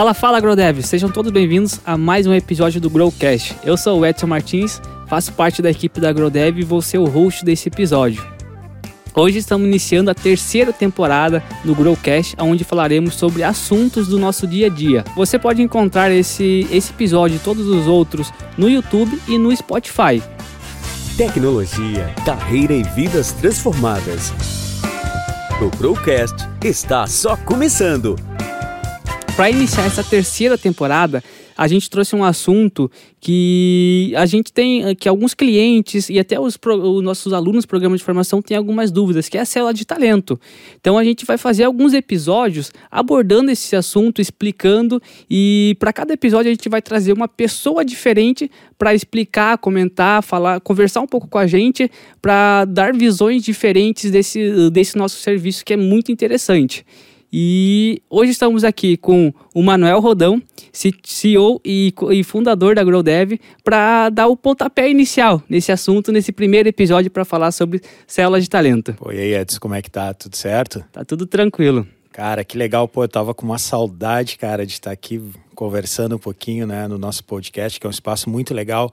Fala, fala, AgroDev! Sejam todos bem-vindos a mais um episódio do Growcast. Eu sou o Edson Martins, faço parte da equipe da AgroDev e vou ser o host desse episódio. Hoje estamos iniciando a terceira temporada do Growcast, onde falaremos sobre assuntos do nosso dia a dia. Você pode encontrar esse, esse episódio e todos os outros no YouTube e no Spotify. Tecnologia, carreira e vidas transformadas. O Growcast está só começando para iniciar essa terceira temporada, a gente trouxe um assunto que a gente tem, que alguns clientes e até os, os nossos alunos do programa de formação têm algumas dúvidas, que é a célula de talento. Então a gente vai fazer alguns episódios abordando esse assunto, explicando e para cada episódio a gente vai trazer uma pessoa diferente para explicar, comentar, falar, conversar um pouco com a gente, para dar visões diferentes desse, desse nosso serviço que é muito interessante. E hoje estamos aqui com o Manuel Rodão, CEO e, e fundador da GrowDev, para dar o pontapé inicial nesse assunto, nesse primeiro episódio, para falar sobre células de talento. Pô, e aí, Edson, como é que tá? Tudo certo? Tá tudo tranquilo. Cara, que legal, pô, eu tava com uma saudade, cara, de estar aqui conversando um pouquinho, né, no nosso podcast, que é um espaço muito legal,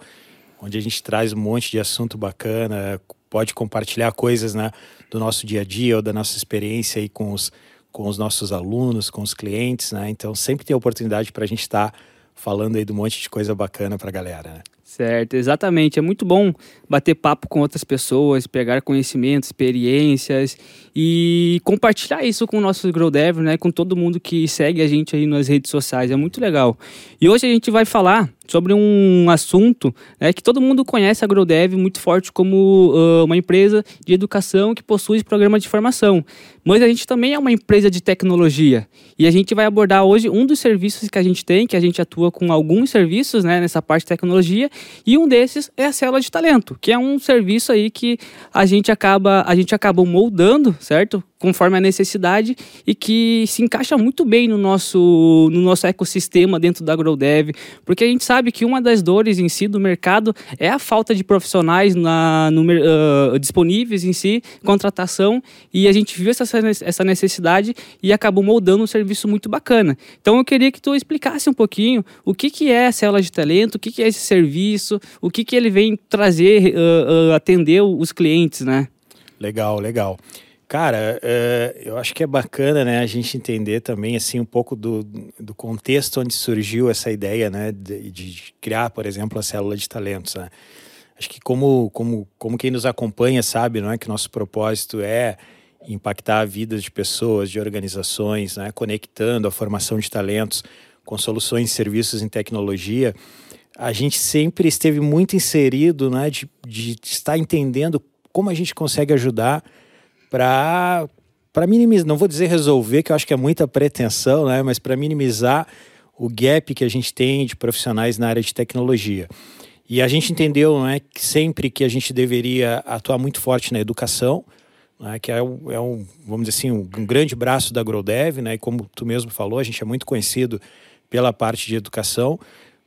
onde a gente traz um monte de assunto bacana, pode compartilhar coisas, né, do nosso dia a dia ou da nossa experiência aí com os com os nossos alunos, com os clientes, né? Então sempre tem oportunidade para a gente estar tá falando aí de um monte de coisa bacana para a galera, né? Certo, exatamente. É muito bom bater papo com outras pessoas, pegar conhecimentos, experiências e compartilhar isso com o nosso Grow Dev, né? Com todo mundo que segue a gente aí nas redes sociais. É muito legal. E hoje a gente vai falar sobre um assunto né, que todo mundo conhece a GrowDev muito forte como uh, uma empresa de educação que possui programa de formação. Mas a gente também é uma empresa de tecnologia. E a gente vai abordar hoje um dos serviços que a gente tem, que a gente atua com alguns serviços né, nessa parte de tecnologia, e um desses é a célula de talento, que é um serviço aí que a gente acaba, a gente acabou moldando, certo? Conforme a necessidade e que se encaixa muito bem no nosso, no nosso ecossistema dentro da AgroDev, porque a gente sabe que uma das dores em si do mercado é a falta de profissionais na, no, uh, disponíveis em si, contratação, e a gente viu essa, essa necessidade e acabou moldando um serviço muito bacana. Então eu queria que tu explicasse um pouquinho o que, que é a célula de talento, o que, que é esse serviço, o que, que ele vem trazer, uh, uh, atender os clientes, né? Legal, legal. Cara, uh, eu acho que é bacana, né, a gente entender também, assim, um pouco do, do contexto onde surgiu essa ideia, né, de, de criar, por exemplo, a célula de talentos, né? Acho que como, como, como quem nos acompanha sabe, não é que nosso propósito é impactar a vida de pessoas, de organizações, né, conectando a formação de talentos com soluções e serviços em tecnologia, a gente sempre esteve muito inserido, né, de, de estar entendendo como a gente consegue ajudar para minimizar, não vou dizer resolver, que eu acho que é muita pretensão, né, mas para minimizar o gap que a gente tem de profissionais na área de tecnologia. E a gente entendeu né, que sempre que a gente deveria atuar muito forte na educação, né, que é, um, é um, vamos dizer assim, um, um grande braço da GrowDev, né, e como tu mesmo falou, a gente é muito conhecido pela parte de educação,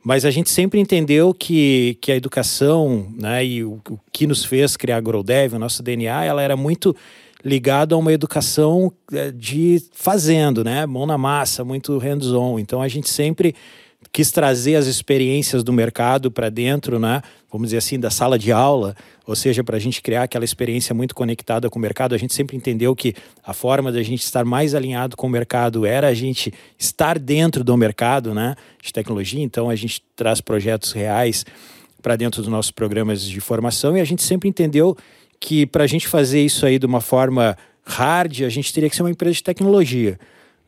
mas a gente sempre entendeu que, que a educação né, e o, o que nos fez criar a GrowDev, o nosso DNA, ela era muito ligado a uma educação eh, de fazendo, né? Mão na massa, muito hands-on. Então a gente sempre quis trazer as experiências do mercado para dentro, né? Vamos dizer assim, da sala de aula, ou seja, para a gente criar aquela experiência muito conectada com o mercado. A gente sempre entendeu que a forma da gente estar mais alinhado com o mercado era a gente estar dentro do mercado, né? De tecnologia. Então a gente traz projetos reais para dentro dos nossos programas de formação e a gente sempre entendeu que para a gente fazer isso aí de uma forma hard, a gente teria que ser uma empresa de tecnologia.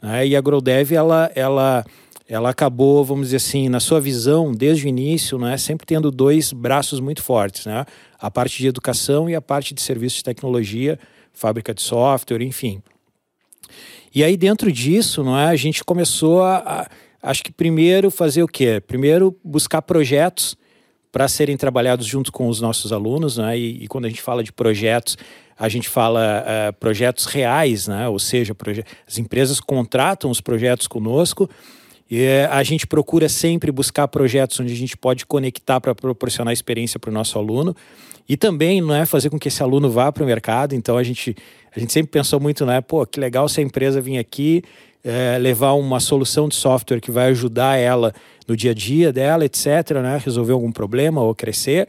Né? E a GrowDev, ela, ela, ela acabou, vamos dizer assim, na sua visão, desde o início, né, sempre tendo dois braços muito fortes. Né? A parte de educação e a parte de serviços de tecnologia, fábrica de software, enfim. E aí, dentro disso, não é, a gente começou a, a acho que primeiro fazer o quê? Primeiro buscar projetos para serem trabalhados junto com os nossos alunos, né? E, e, quando a gente fala de projetos, a gente fala uh, projetos reais, né? Ou seja, as empresas contratam os projetos conosco e uh, a gente procura sempre buscar projetos onde a gente pode conectar para proporcionar experiência para o nosso aluno e também não é fazer com que esse aluno vá para o mercado. Então a gente a gente sempre pensou muito, né? Pô, que legal se a empresa vir aqui é, levar uma solução de software que vai ajudar ela no dia a dia dela, etc., né? resolver algum problema ou crescer.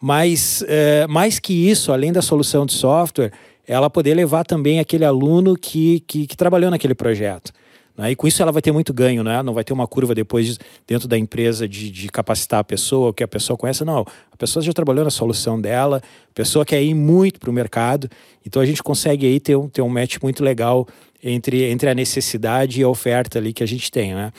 Mas, é, mais que isso, além da solução de software, ela poder levar também aquele aluno que, que, que trabalhou naquele projeto. Né? E com isso ela vai ter muito ganho, né? não vai ter uma curva depois dentro da empresa de, de capacitar a pessoa, que a pessoa conhece, não. A pessoa já trabalhou na solução dela, a pessoa quer ir muito para o mercado, então a gente consegue aí ter um, ter um match muito legal entre, entre a necessidade e a oferta ali que a gente tem. Né?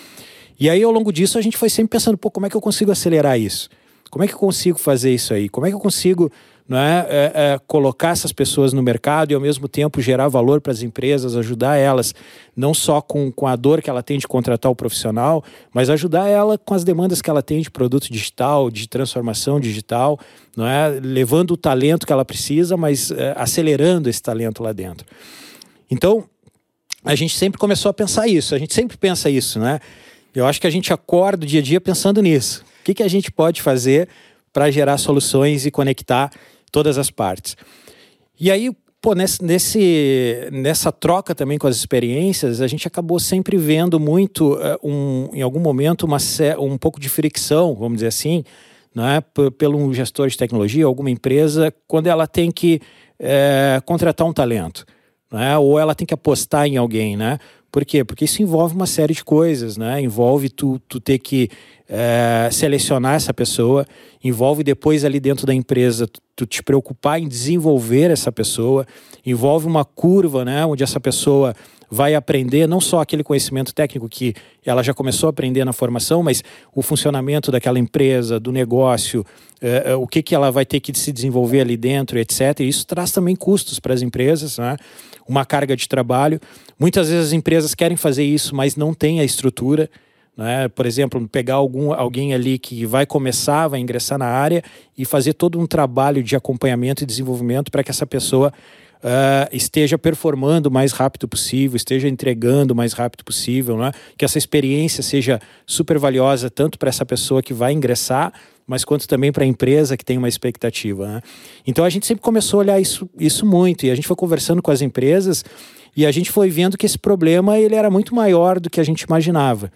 E aí ao longo disso a gente foi sempre pensando, pô, como é que eu consigo acelerar isso? Como é que eu consigo fazer isso aí? Como é que eu consigo não é, é, é, colocar essas pessoas no mercado e ao mesmo tempo gerar valor para as empresas, ajudar elas não só com, com a dor que ela tem de contratar o profissional, mas ajudar ela com as demandas que ela tem de produto digital, de transformação digital, não é, levando o talento que ela precisa, mas é, acelerando esse talento lá dentro. Então a gente sempre começou a pensar isso, a gente sempre pensa isso, né? Eu acho que a gente acorda o dia a dia pensando nisso. O que, que a gente pode fazer para gerar soluções e conectar todas as partes. E aí, pô, nesse, nesse, nessa troca também com as experiências, a gente acabou sempre vendo muito, uh, um, em algum momento, uma, um pouco de fricção, vamos dizer assim, né, pelo gestor de tecnologia, alguma empresa, quando ela tem que é, contratar um talento, né, ou ela tem que apostar em alguém, né? Por quê? Porque isso envolve uma série de coisas, né? Envolve tu, tu ter que é, selecionar essa pessoa, envolve depois ali dentro da empresa tu, te preocupar em desenvolver essa pessoa, envolve uma curva, né? Onde essa pessoa vai aprender não só aquele conhecimento técnico que ela já começou a aprender na formação, mas o funcionamento daquela empresa, do negócio, é, é, o que, que ela vai ter que se desenvolver ali dentro, etc. E isso traz também custos para as empresas, né? uma carga de trabalho. Muitas vezes as empresas querem fazer isso, mas não têm a estrutura. Né? Por exemplo, pegar algum, alguém ali que vai começar, vai ingressar na área e fazer todo um trabalho de acompanhamento e desenvolvimento para que essa pessoa Uh, esteja performando o mais rápido possível, esteja entregando o mais rápido possível, né? que essa experiência seja super valiosa tanto para essa pessoa que vai ingressar, mas quanto também para a empresa que tem uma expectativa. Né? Então a gente sempre começou a olhar isso, isso muito e a gente foi conversando com as empresas e a gente foi vendo que esse problema ele era muito maior do que a gente imaginava.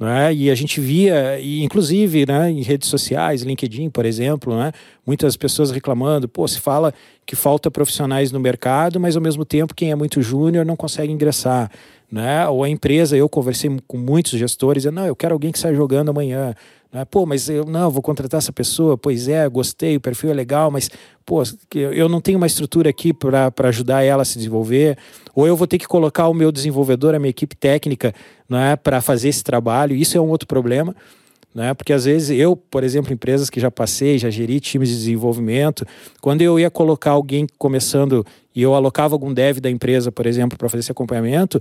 Né? E a gente via, e inclusive né, em redes sociais, LinkedIn, por exemplo, né, muitas pessoas reclamando, pô, se fala que falta profissionais no mercado, mas ao mesmo tempo quem é muito júnior não consegue ingressar. Né? Ou a empresa, eu conversei com muitos gestores, não, eu quero alguém que saia jogando amanhã. Né? Pô, mas eu não, vou contratar essa pessoa, pois é, gostei, o perfil é legal, mas pô, eu não tenho uma estrutura aqui para ajudar ela a se desenvolver, ou eu vou ter que colocar o meu desenvolvedor, a minha equipe técnica, né, para fazer esse trabalho. Isso é um outro problema. Né? Porque às vezes eu, por exemplo, empresas que já passei, já geri times de desenvolvimento, quando eu ia colocar alguém começando e eu alocava algum dev da empresa, por exemplo, para fazer esse acompanhamento,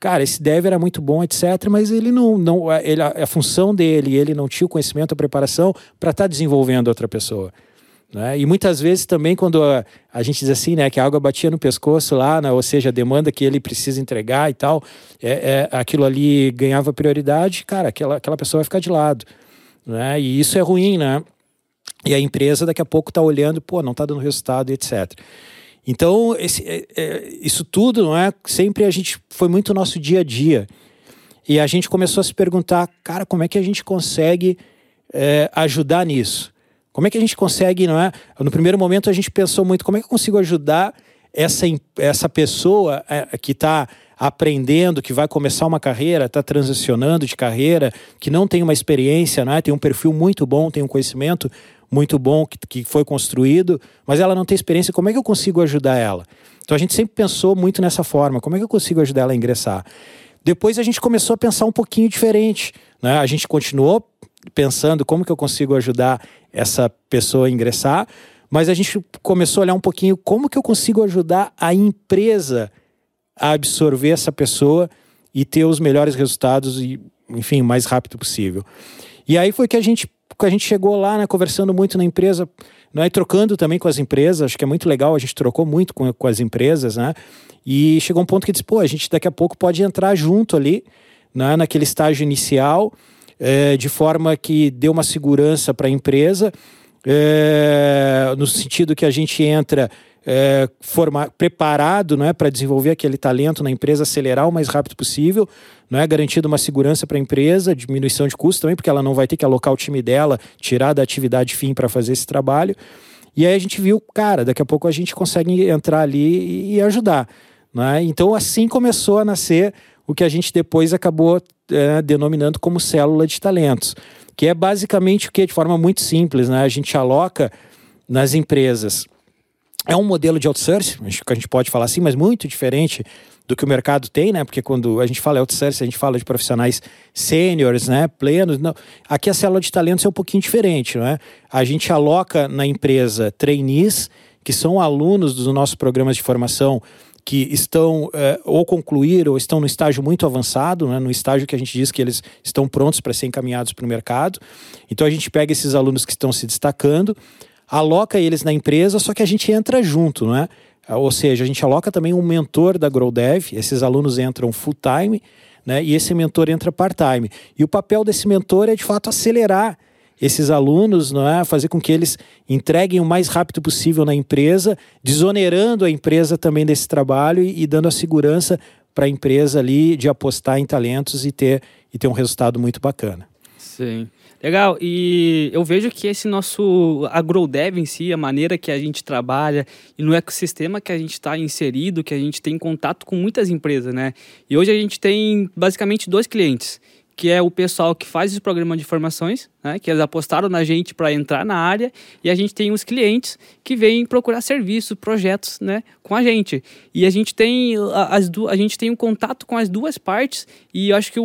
cara, esse dev era muito bom, etc., mas ele não, não ele, a, a função dele, ele não tinha o conhecimento, a preparação para estar tá desenvolvendo outra pessoa. Né? E muitas vezes também quando a, a, gente diz assim, né, que a água batia no pescoço lá, né, ou seja, a demanda que ele precisa entregar e tal, é, é, aquilo ali ganhava prioridade, cara, aquela, aquela pessoa vai ficar de lado. Né? E isso é ruim, né? E a empresa daqui a pouco está olhando, pô, não está dando resultado, etc. Então, esse, é, é, isso tudo, não é? Sempre a gente foi muito nosso dia a dia. E a gente começou a se perguntar, cara, como é que a gente consegue é, ajudar nisso? Como é que a gente consegue, não é? No primeiro momento a gente pensou muito, como é que eu consigo ajudar essa, essa pessoa é, que está aprendendo, que vai começar uma carreira, está transicionando de carreira, que não tem uma experiência, né? tem um perfil muito bom, tem um conhecimento muito bom que, que foi construído, mas ela não tem experiência, como é que eu consigo ajudar ela? Então a gente sempre pensou muito nessa forma, como é que eu consigo ajudar ela a ingressar? Depois a gente começou a pensar um pouquinho diferente, né? A gente continuou pensando como que eu consigo ajudar essa pessoa a ingressar, mas a gente começou a olhar um pouquinho como que eu consigo ajudar a empresa a absorver essa pessoa e ter os melhores resultados e, enfim, o mais rápido possível. E aí foi que a gente a gente chegou lá, né, conversando muito na empresa, né, trocando também com as empresas, acho que é muito legal, a gente trocou muito com, com as empresas, né, e chegou um ponto que disse, pô, a gente daqui a pouco pode entrar junto ali, né, naquele estágio inicial, é, de forma que dê uma segurança para a empresa, é, no sentido que a gente entra é, formar, preparado né, para desenvolver aquele talento na empresa, acelerar o mais rápido possível, né, garantindo uma segurança para a empresa, diminuição de custo também, porque ela não vai ter que alocar o time dela, tirar da atividade fim para fazer esse trabalho. E aí a gente viu, cara, daqui a pouco a gente consegue entrar ali e, ajudar. Né? Então assim começou a nascer o que a gente depois acabou é, denominando como célula de talentos, que é basicamente o que, de forma muito simples, né? a gente aloca nas empresas é um modelo de outsourcing, acho que a gente pode falar assim, mas muito diferente do que o mercado tem, né? Porque quando a gente fala outsourcing, a gente fala de profissionais sêniores, né? Plenos. Não. Aqui a célula de talentos é um pouquinho diferente, não é? A gente aloca na empresa trainees, que são alunos dos nossos programas de formação que estão é, ou concluíram ou estão no estágio muito avançado, né, no estágio que a gente diz que eles estão prontos para ser encaminhados para o mercado. Então a gente pega esses alunos que estão se destacando, aloca eles na empresa, só que a gente entra junto, não é? Ou seja, a gente aloca também um mentor da GrowDev, esses alunos entram full time, né? E esse mentor entra part-time. E o papel desse mentor é de fato acelerar esses alunos, não é? fazer com que eles entreguem o mais rápido possível na empresa, desonerando a empresa também desse trabalho e, e dando a segurança para a empresa ali de apostar em talentos e ter, e ter um resultado muito bacana. Sim. Legal, e eu vejo que esse nosso agrodev em si, a maneira que a gente trabalha e no ecossistema que a gente está inserido, que a gente tem contato com muitas empresas, né? E hoje a gente tem basicamente dois clientes que é o pessoal que faz os programas de formações, né, que eles apostaram na gente para entrar na área, e a gente tem os clientes que vêm procurar serviços, projetos né, com a gente. E a gente tem as a gente tem um contato com as duas partes, e acho que o,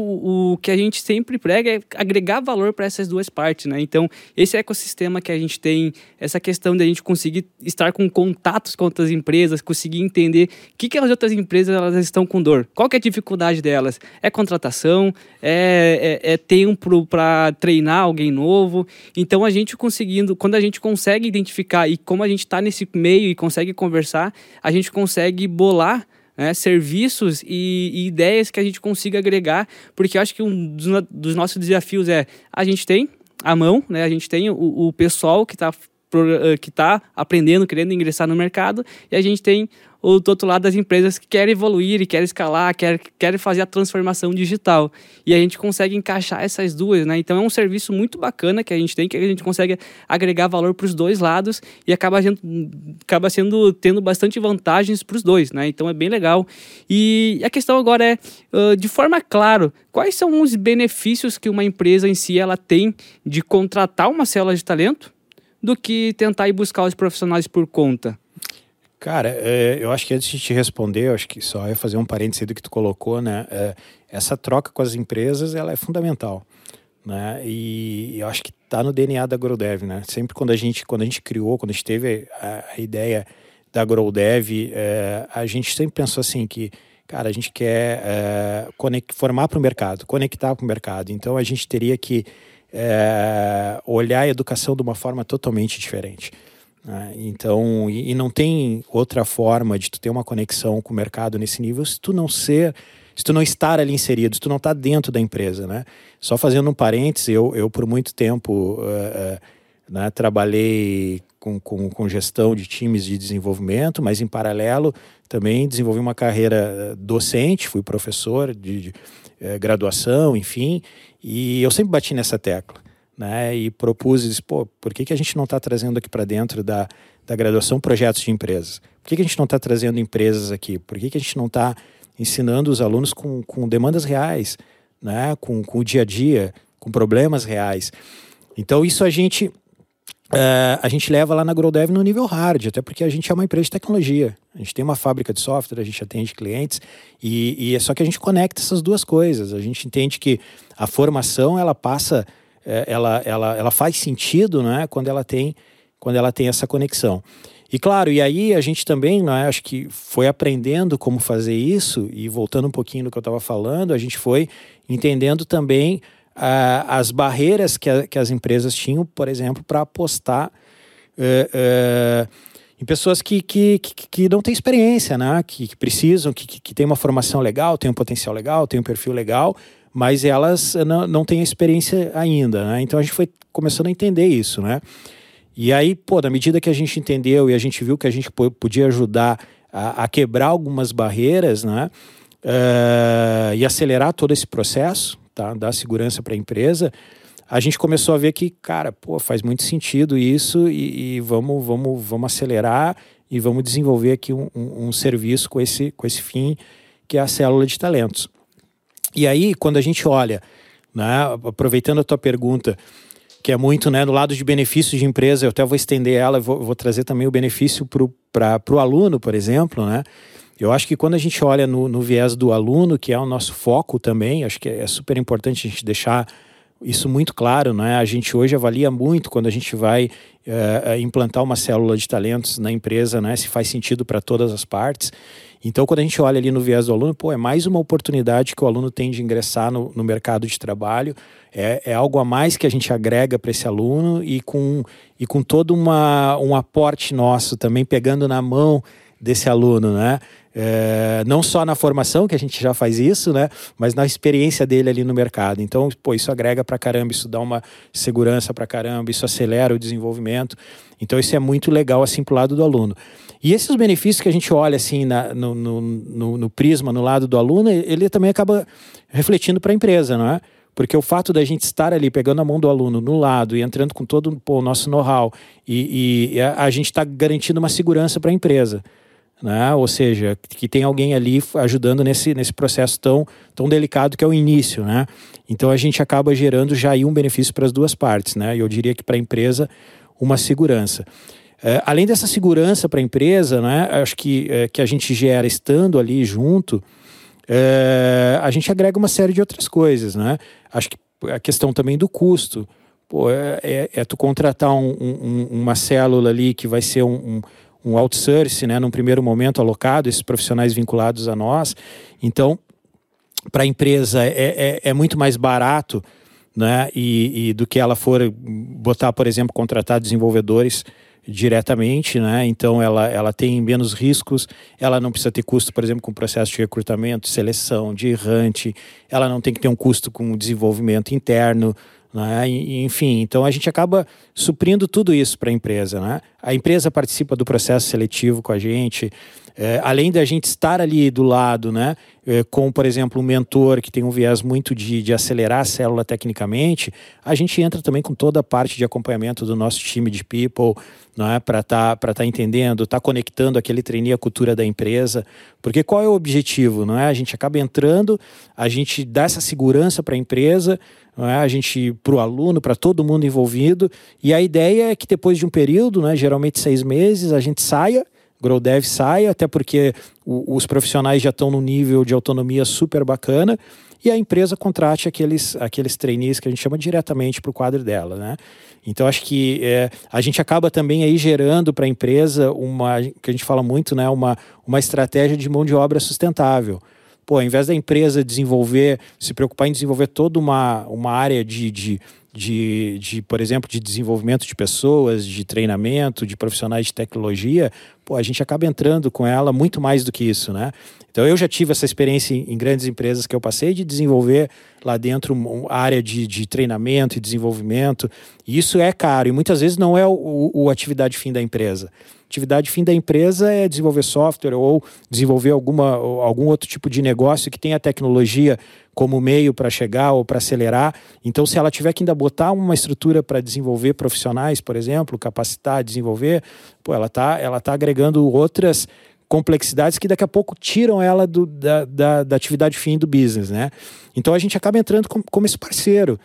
o que a gente sempre prega é agregar valor para essas duas partes. Né? Então, esse ecossistema que a gente tem, essa questão de a gente conseguir estar com contatos com outras empresas, conseguir entender o que, que as outras empresas elas estão com dor, qual que é a dificuldade delas, é contratação, é, é, é tempo para treinar alguém novo. Então a gente conseguindo, quando a gente consegue identificar e como a gente está nesse meio e consegue conversar, a gente consegue bolar né, serviços e, e, ideias que a gente consiga agregar, porque eu acho que um dos, dos, nossos desafios é a gente tem a mão, né, a gente tem o, o pessoal que está que está aprendendo, querendo ingressar no mercado, e a gente tem o do outro lado das empresas que querem evoluir e querem escalar, querem, querem fazer a transformação digital. E a gente consegue encaixar essas duas, né? Então é um serviço muito bacana que a gente tem, que a gente consegue agregar valor para os dois lados e acaba, sendo, acaba sendo tendo bastante vantagens para os dois, né? Então é bem legal. E a questão agora é, uh, de forma clara, quais são os benefícios que uma empresa em si ela tem de contratar uma célula de talento do que tentar ir buscar os profissionais por conta? Cara, é, eu acho que antes de te responder, eu acho que só ia fazer um parêntese do que tu colocou, né? É, essa troca com as empresas, ela é fundamental, né? E eu acho que está no DNA da GrowDev, né? Sempre quando a gente, quando a gente criou, quando a gente teve a, ideia da GrowDev, é, a gente sempre pensou assim que, cara, a gente quer formar para o mercado, conectar para o mercado. Então a gente teria que olhar a educação de uma forma totalmente diferente. Né? Então, e, e, não tem outra forma de tu ter uma conexão com o mercado nesse nível se tu não ser, se tu não estar ali inserido, se tu não estar tá dentro da empresa, né? Só fazendo um parêntese, eu, eu por muito tempo uh, né, trabalhei com, com, com, gestão de times de desenvolvimento, mas em paralelo também desenvolvi uma carreira docente, fui professor de, de uh, graduação, enfim, e eu sempre bati nessa tecla né? E propus, disse, pô, por que, que a gente não está trazendo aqui para dentro da, da graduação projetos de empresas? Por que, que a gente não está trazendo empresas aqui? Por que, que a gente não está ensinando os alunos com, com demandas reais, né? Com, com o dia a dia, com problemas reais? Então isso a gente Uh, a gente leva lá na GrowDev no nível hard, até porque a gente é uma empresa de tecnologia. A gente tem uma fábrica de software, a gente atende clientes, e, e é só que a gente conecta essas duas coisas. A gente entende que a formação ela passa ela, ela, ela faz sentido né, quando, ela tem, quando ela tem essa conexão. E claro, e aí a gente também, né, acho que foi aprendendo como fazer isso, e voltando um pouquinho no que eu estava falando, a gente foi entendendo também as barreiras que, a, que as empresas tinham, por exemplo, para apostar uh, uh, em pessoas que, que, que, que, não têm experiência, né, que, que precisam, que, que, que têm uma formação legal, têm um potencial legal, têm um perfil legal, mas elas não, não têm experiência ainda, né? Então a gente foi começando a entender isso, né? E aí, pô, na medida que a gente entendeu e a gente viu que a gente podia ajudar a, a quebrar algumas barreiras, né? Uh, e acelerar todo esse processo, tá? Dar segurança para a empresa, a gente começou a ver que, cara, pô, faz muito sentido isso e, e vamos, vamos, vamos acelerar e vamos desenvolver aqui um, um, um, serviço com esse, com esse fim, que é a célula de talentos. E aí, quando a gente olha, né, aproveitando a tua pergunta, que é muito né, no lado de benefícios de empresa, eu até vou estender ela, vou, vou trazer também o benefício para o aluno, por exemplo, né? Eu acho que quando a gente olha no, no viés do aluno, que é o nosso foco também, acho que é super importante a gente deixar isso muito claro, né? A gente hoje avalia muito quando a gente vai uh, implantar uma célula de talentos na empresa, né? Se faz sentido para todas as partes. Então, quando a gente olha ali no viés do aluno, pô, é mais uma oportunidade que o aluno tem de ingressar no, no mercado de trabalho. É, é, algo a mais que a gente agrega para esse aluno e com, e com todo uma, um aporte nosso também pegando na mão desse aluno, né? É, não só na formação, que a gente já faz isso, né? Mas na experiência dele ali no mercado. Então, pô, isso agrega para caramba, isso dá uma segurança para caramba, isso acelera o desenvolvimento. Então, isso é muito legal, assim, pro lado do aluno. E esses benefícios que a gente olha assim na, no, no, no, no, prisma, no lado do aluno, ele também acaba refletindo para a empresa, não é? Porque o fato da gente estar ali pegando a mão do aluno no lado e entrando com todo pô, o nosso know-how e, e, a, a gente está garantindo uma segurança para a empresa. Né? Ou seja, que tem alguém ali ajudando nesse, nesse processo tão, tão delicado que é o início. Né? Então a gente acaba gerando já aí um benefício para as duas partes. Né? E eu diria que para a empresa, uma segurança. É, além dessa segurança para a empresa, né, acho que, é, que a gente gera estando ali junto, é, a gente agrega uma série de outras coisas. Né? Acho que a questão também do custo. Pô, é, é, é tu contratar um, um, uma célula ali que vai ser um, um, outsource, né, num primeiro momento alocado, esses profissionais vinculados a nós. Então, para a empresa é, é, é, muito mais barato né, e, e do que ela for botar, por exemplo, contratar desenvolvedores diretamente, né? Então ela, ela tem menos riscos, ela não precisa ter custo, por exemplo, com o processo de recrutamento, seleção, de errante, ela não tem que ter um custo com desenvolvimento interno, né? Enfim, então a gente acaba suprindo tudo isso para a empresa. Né? A empresa participa do processo seletivo com a gente, é, além da gente estar ali do lado, né, é, com, por exemplo, um mentor que tem um viés muito de, de acelerar a célula tecnicamente, a gente entra também com toda a parte de acompanhamento do nosso time de people, é, para estar tá, tá entendendo, estar tá conectando aquele trainee à cultura da empresa. Porque qual é o objetivo? Não é? A gente acaba entrando, a gente dá essa segurança para a empresa, é? a gente para o aluno, para todo mundo envolvido, e a ideia é que depois de um período, né, geralmente seis meses, a gente saia GrowDev saia, até porque o, os profissionais já estão no nível de autonomia super bacana e a empresa contrate aqueles, aqueles trainees que a gente chama diretamente para o quadro dela, né? Então acho que é, a gente acaba também aí gerando para a empresa uma que a gente fala muito, né? Uma, uma estratégia de mão de obra sustentável. Pô, ao invés da empresa desenvolver, se preocupar em desenvolver toda uma, uma área de, de de, de, por exemplo, de desenvolvimento de pessoas, de treinamento, de profissionais de tecnologia, pô, a gente acaba entrando com ela muito mais do que isso, né? Então eu já tive essa experiência em, grandes empresas que eu passei de desenvolver lá dentro uma área de, de treinamento e desenvolvimento. E isso é caro e muitas vezes não é o, o, o atividade fim da empresa. Atividade fim da empresa é desenvolver software ou desenvolver alguma, algum outro tipo de negócio que tenha tecnologia como meio para chegar ou para acelerar. Então, se ela tiver que ainda botar uma estrutura para desenvolver profissionais, por exemplo, capacitar, desenvolver, pô, ela está ela tá agregando outras complexidades que daqui a pouco tiram ela do, da, da, da atividade fim do business, né? Então a gente acaba entrando como, como esse parceiro.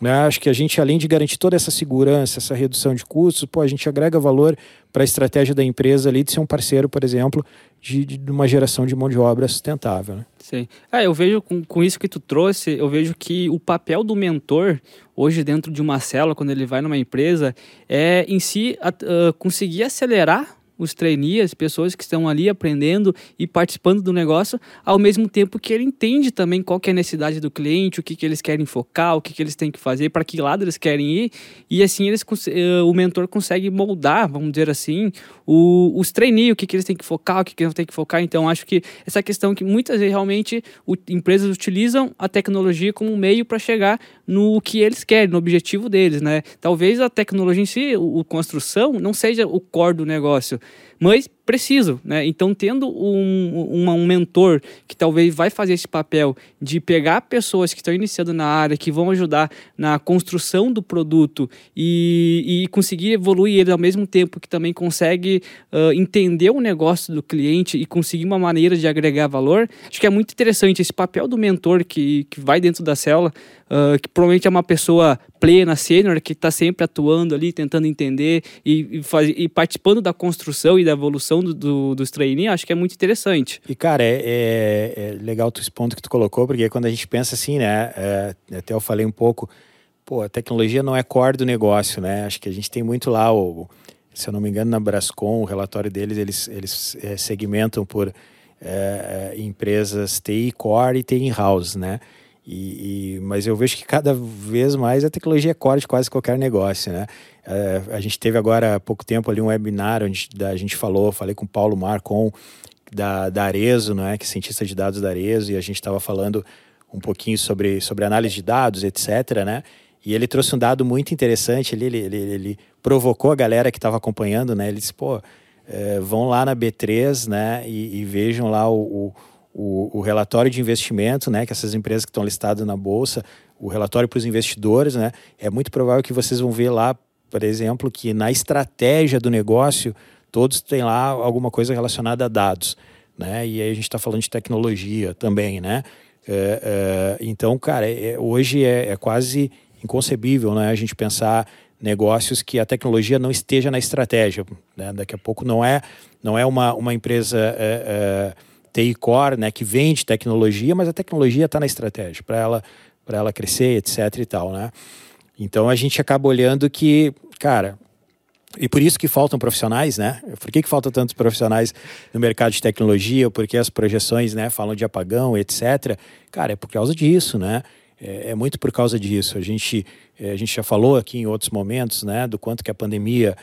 Né? Acho que a gente, além de garantir toda essa segurança, essa redução de custos, pô, a gente agrega valor para a estratégia da empresa ali de ser um parceiro, por exemplo, de, de uma geração de mão de obra sustentável. Né? Sim. É, eu vejo com, com isso que tu trouxe, eu vejo que o papel do mentor hoje dentro de uma célula, quando ele vai numa empresa, é em si uh, conseguir acelerar os trainees, pessoas que estão ali aprendendo e participando do negócio, ao mesmo tempo que ele entende também qual é a necessidade do cliente, o que, que eles querem focar, o que, que eles têm que fazer, para que lado eles querem ir, e assim eles, eh, o mentor consegue moldar, vamos dizer assim, o, os trainees, o que, que eles têm que focar, o que, que eles têm que focar. Então, acho que essa questão que muitas vezes realmente o, empresas utilizam a tecnologia como meio para chegar no que eles querem, no objetivo deles, né? Talvez a tecnologia em si, o, o construção, não seja o core do negócio, mas preciso, né? Então, tendo um, um, mentor que talvez vai fazer esse papel de pegar pessoas que estão iniciando na área, que vão ajudar na construção do produto e, e conseguir evoluir ele ao mesmo tempo que também consegue uh, entender o negócio do cliente e conseguir uma maneira de agregar valor, acho que é muito interessante esse papel do mentor que, que vai dentro da célula, uh, que provavelmente é uma pessoa plena, sênior, que está sempre atuando ali, tentando entender e, e, faz, e participando da construção e da evolução do, do, dos trainees, acho que é muito interessante. E, cara, é, é, é legal esse ponto que tu colocou, porque quando a gente pensa assim, né, é, até eu falei um pouco, pô, a tecnologia não é core do negócio, né, acho que a gente tem muito lá, o, se eu não me engano, na Brascom, o relatório deles, eles, eles é, segmentam por é, é, empresas TI core e TI in-house, né, e, e, mas eu vejo que cada vez mais a tecnologia é quase qualquer negócio, né? É, a gente teve agora há pouco tempo ali um webinar onde a gente falou, falei com o Paulo Marcon da, da Arezo, né, que é cientista de dados da Arezo, e a gente estava falando um pouquinho sobre, sobre análise de dados, etc, né? E ele trouxe um dado muito interessante, ele, ele, ele, ele provocou a galera que estava acompanhando, né? Ele disse, pô, é, vão lá na B3, né, e, e vejam lá o, o o, o, relatório de investimento, né, que essas empresas que estão listadas na bolsa, o relatório para os investidores, né, é muito provável que vocês vão ver lá, por exemplo, que na estratégia do negócio todos têm lá alguma coisa relacionada a dados, né, e aí a gente está falando de tecnologia também, né. É, é, então, cara, é, hoje é, é, quase inconcebível, né, a gente pensar negócios que a tecnologia não esteja na estratégia, né? Daqui a pouco não é não é uma, uma empresa é, é, TI Core, né, que vende tecnologia, mas a tecnologia está na estratégia para ela, para ela crescer, etc e tal, né? Então a gente acaba olhando que, cara, e por isso que faltam profissionais, né? Por que, que faltam tantos profissionais no mercado de tecnologia? Porque as projeções, né, falam de apagão, etc. Cara, é por causa disso, né? É, é muito por causa disso. A gente, é, a gente já falou aqui em outros momentos, né, do quanto que a pandemia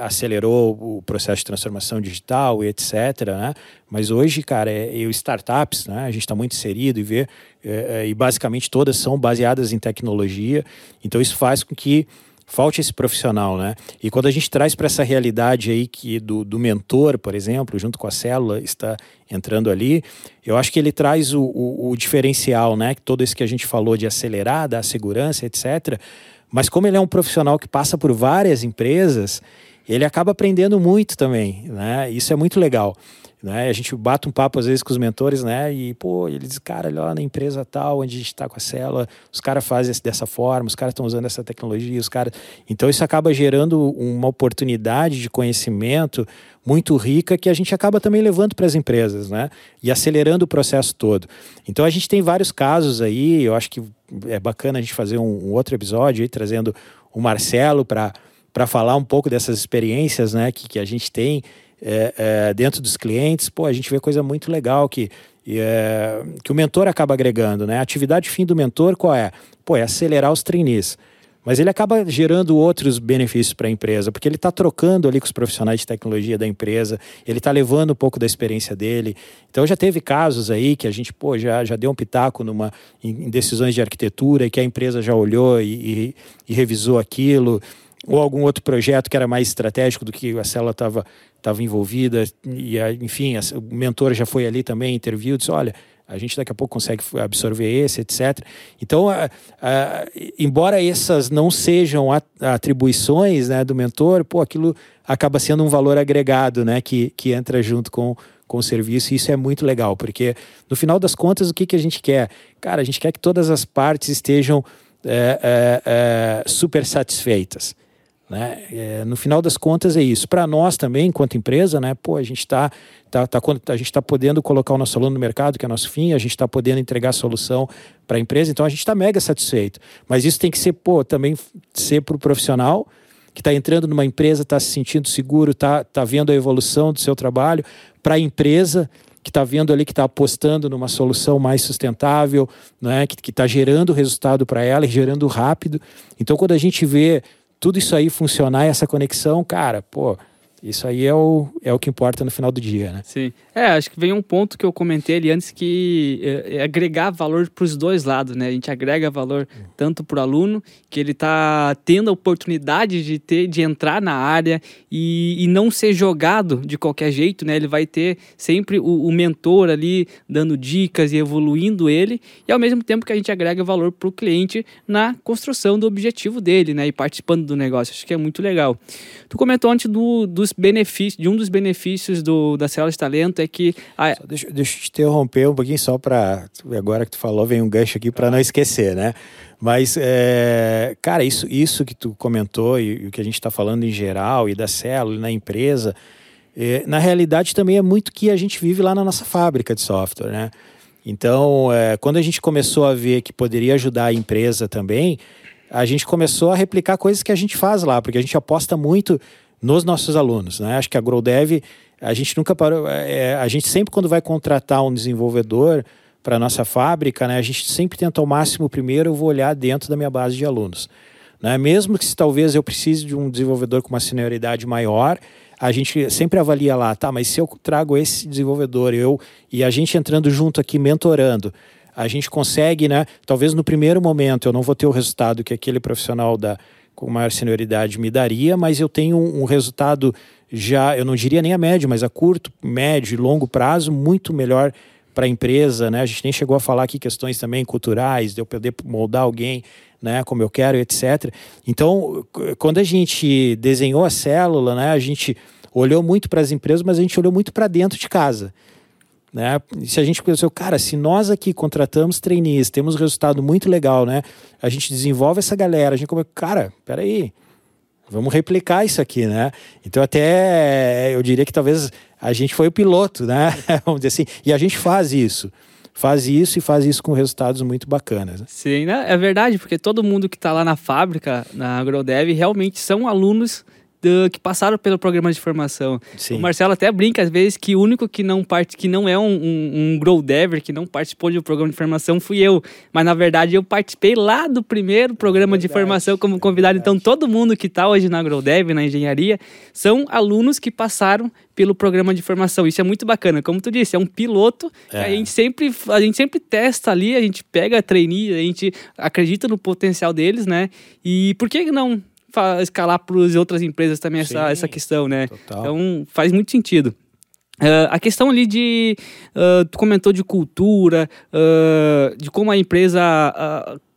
acelerou o processo de transformação digital e etc. Né? Mas hoje, cara, é, e startups, né? a gente está muito inserido e vê, é, é, e basicamente todas são baseadas em tecnologia. Então isso faz com que falte esse profissional, né? E quando a gente traz para essa realidade aí que do, do mentor, por exemplo, junto com a célula está entrando ali, eu acho que ele traz o, o, o diferencial, né? Todo isso que a gente falou de acelerar, da segurança, etc. Mas como ele é um profissional que passa por várias empresas, ele acaba aprendendo muito também, né? Isso é muito legal. Né? A gente bate um papo às vezes com os mentores, né? E, pô, ele diz, cara, olha lá na empresa tal, onde a gente está com a célula, os caras fazem dessa forma, os caras estão usando essa tecnologia, os caras. Então, isso acaba gerando uma oportunidade de conhecimento muito rica que a gente acaba também levando para as empresas, né? E acelerando o processo todo. Então, a gente tem vários casos aí, eu acho que é bacana a gente fazer um, um outro episódio aí, trazendo o Marcelo para para falar um pouco dessas experiências né, que, que a gente tem é, é, dentro dos clientes. Pô, a gente vê coisa muito legal que, é, que o mentor acaba agregando. Né? A atividade fim do mentor qual é? Pô, é acelerar os trainees. Mas ele acaba gerando outros benefícios para a empresa, porque ele está trocando ali com os profissionais de tecnologia da empresa, ele está levando um pouco da experiência dele. Então já teve casos aí que a gente pô, já, já deu um pitaco numa, em, em decisões de arquitetura e que a empresa já olhou e, e, e revisou aquilo ou algum outro projeto que era mais estratégico do que a célula estava estava envolvida e enfim a, o mentor já foi ali também interviu disse olha a gente daqui a pouco consegue absorver esse etc então a, a, embora essas não sejam atribuições né, do mentor pô aquilo acaba sendo um valor agregado né que, que entra junto com com o serviço, e isso é muito legal, porque no final das contas, o que, que a gente quer? Cara, a gente quer que todas as partes estejam é, é, é, super satisfeitas. Né? É, no final das contas é isso. Para nós também, enquanto empresa, né? Pô, a gente está tá, tá, a gente está podendo colocar o nosso aluno no mercado, que é nosso fim, a gente está podendo entregar solução para a empresa, então a gente está mega satisfeito. Mas isso tem que ser, pô, também ser para o profissional que está entrando numa empresa, está se sentindo seguro, está tá vendo a evolução do seu trabalho, para a empresa que está vendo ali que está apostando numa solução mais sustentável, né, que está gerando resultado para ela e gerando rápido. Então, quando a gente vê tudo isso aí funcionar, essa conexão, cara, pô, Isso aí é o, é o que importa no final do dia, né? Sim. É, acho que vem um ponto que eu comentei ali antes que é, é agregar valor para os dois lados, né? A gente agrega valor tanto para o aluno, que ele está tendo a oportunidade de ter, de entrar na área e, e não ser jogado de qualquer jeito, né? Ele vai ter sempre o, o mentor ali dando dicas e evoluindo ele, e ao mesmo tempo que a gente agrega valor para o cliente na construção do objetivo dele, né? E participando do negócio. Acho que é muito legal. Tu comentou antes do, dos benefícios, de um dos benefícios do, da célula de talento é que. A... Deixa, deixa eu te interromper um pouquinho só para. Agora que tu falou, vem um gancho aqui para não esquecer, né? Mas, é, cara, isso, isso que tu comentou e, e o que a gente está falando em geral e da célula e na empresa, é, na realidade também é muito que a gente vive lá na nossa fábrica de software, né? Então, é, quando a gente começou a ver que poderia ajudar a empresa também, a gente começou a replicar coisas que a gente faz lá, porque a gente aposta muito nos nossos alunos. Né? Acho que a GrowDev, a gente nunca parou. É, a gente sempre, quando vai contratar um desenvolvedor para a nossa fábrica, né, a gente sempre tenta ao máximo primeiro eu vou olhar dentro da minha base de alunos. Né? Mesmo que se talvez eu precise de um desenvolvedor com uma senioridade maior, a gente sempre avalia lá, tá, mas se eu trago esse desenvolvedor eu e a gente entrando junto aqui, mentorando, a gente consegue, né? Talvez no primeiro momento eu não vou ter o resultado que aquele profissional da, com maior senioridade me daria, mas eu tenho um, resultado já, eu não diria nem a médio, mas a curto, médio e longo prazo muito melhor para a empresa, né? A gente nem chegou a falar aqui questões também culturais, de eu poder moldar alguém, né, como eu quero, etc. Então, quando a gente desenhou a célula, né, a gente olhou muito para as empresas, mas a gente olhou muito para dentro de casa. Né? Se a gente pensou, cara, se nós aqui contratamos trainees, temos um resultado muito legal, né? A gente desenvolve essa galera, a gente come, cara, peraí, vamos replicar isso aqui, né? Então até eu diria que talvez a gente foi o piloto, né? vamos dizer assim, e a gente faz isso. Faz isso e faz isso com resultados muito bacanas. Né? Sim, né? é verdade, porque todo mundo que está lá na fábrica, na AgroDev, realmente são alunos do, que passaram pelo programa de formação. Sim. O Marcelo até brinca às vezes que o único que não parte, que não é um, um, um grow dever, que não participou do programa de formação fui eu. Mas na verdade eu participei lá do primeiro programa verdade, de formação como convidado. Então todo mundo que está hoje na grow dev, na engenharia, são alunos que passaram pelo programa de formação. Isso é muito bacana. Como tu disse, é um piloto. É. A gente sempre a gente sempre testa ali, a gente pega a trainee, a gente acredita no potencial deles, né? E por que não escalar para as outras empresas também Sim, essa, essa questão, né? Total. Então faz muito sentido. Uh, a questão ali de. Uh, tu comentou de cultura, uh, de como a empresa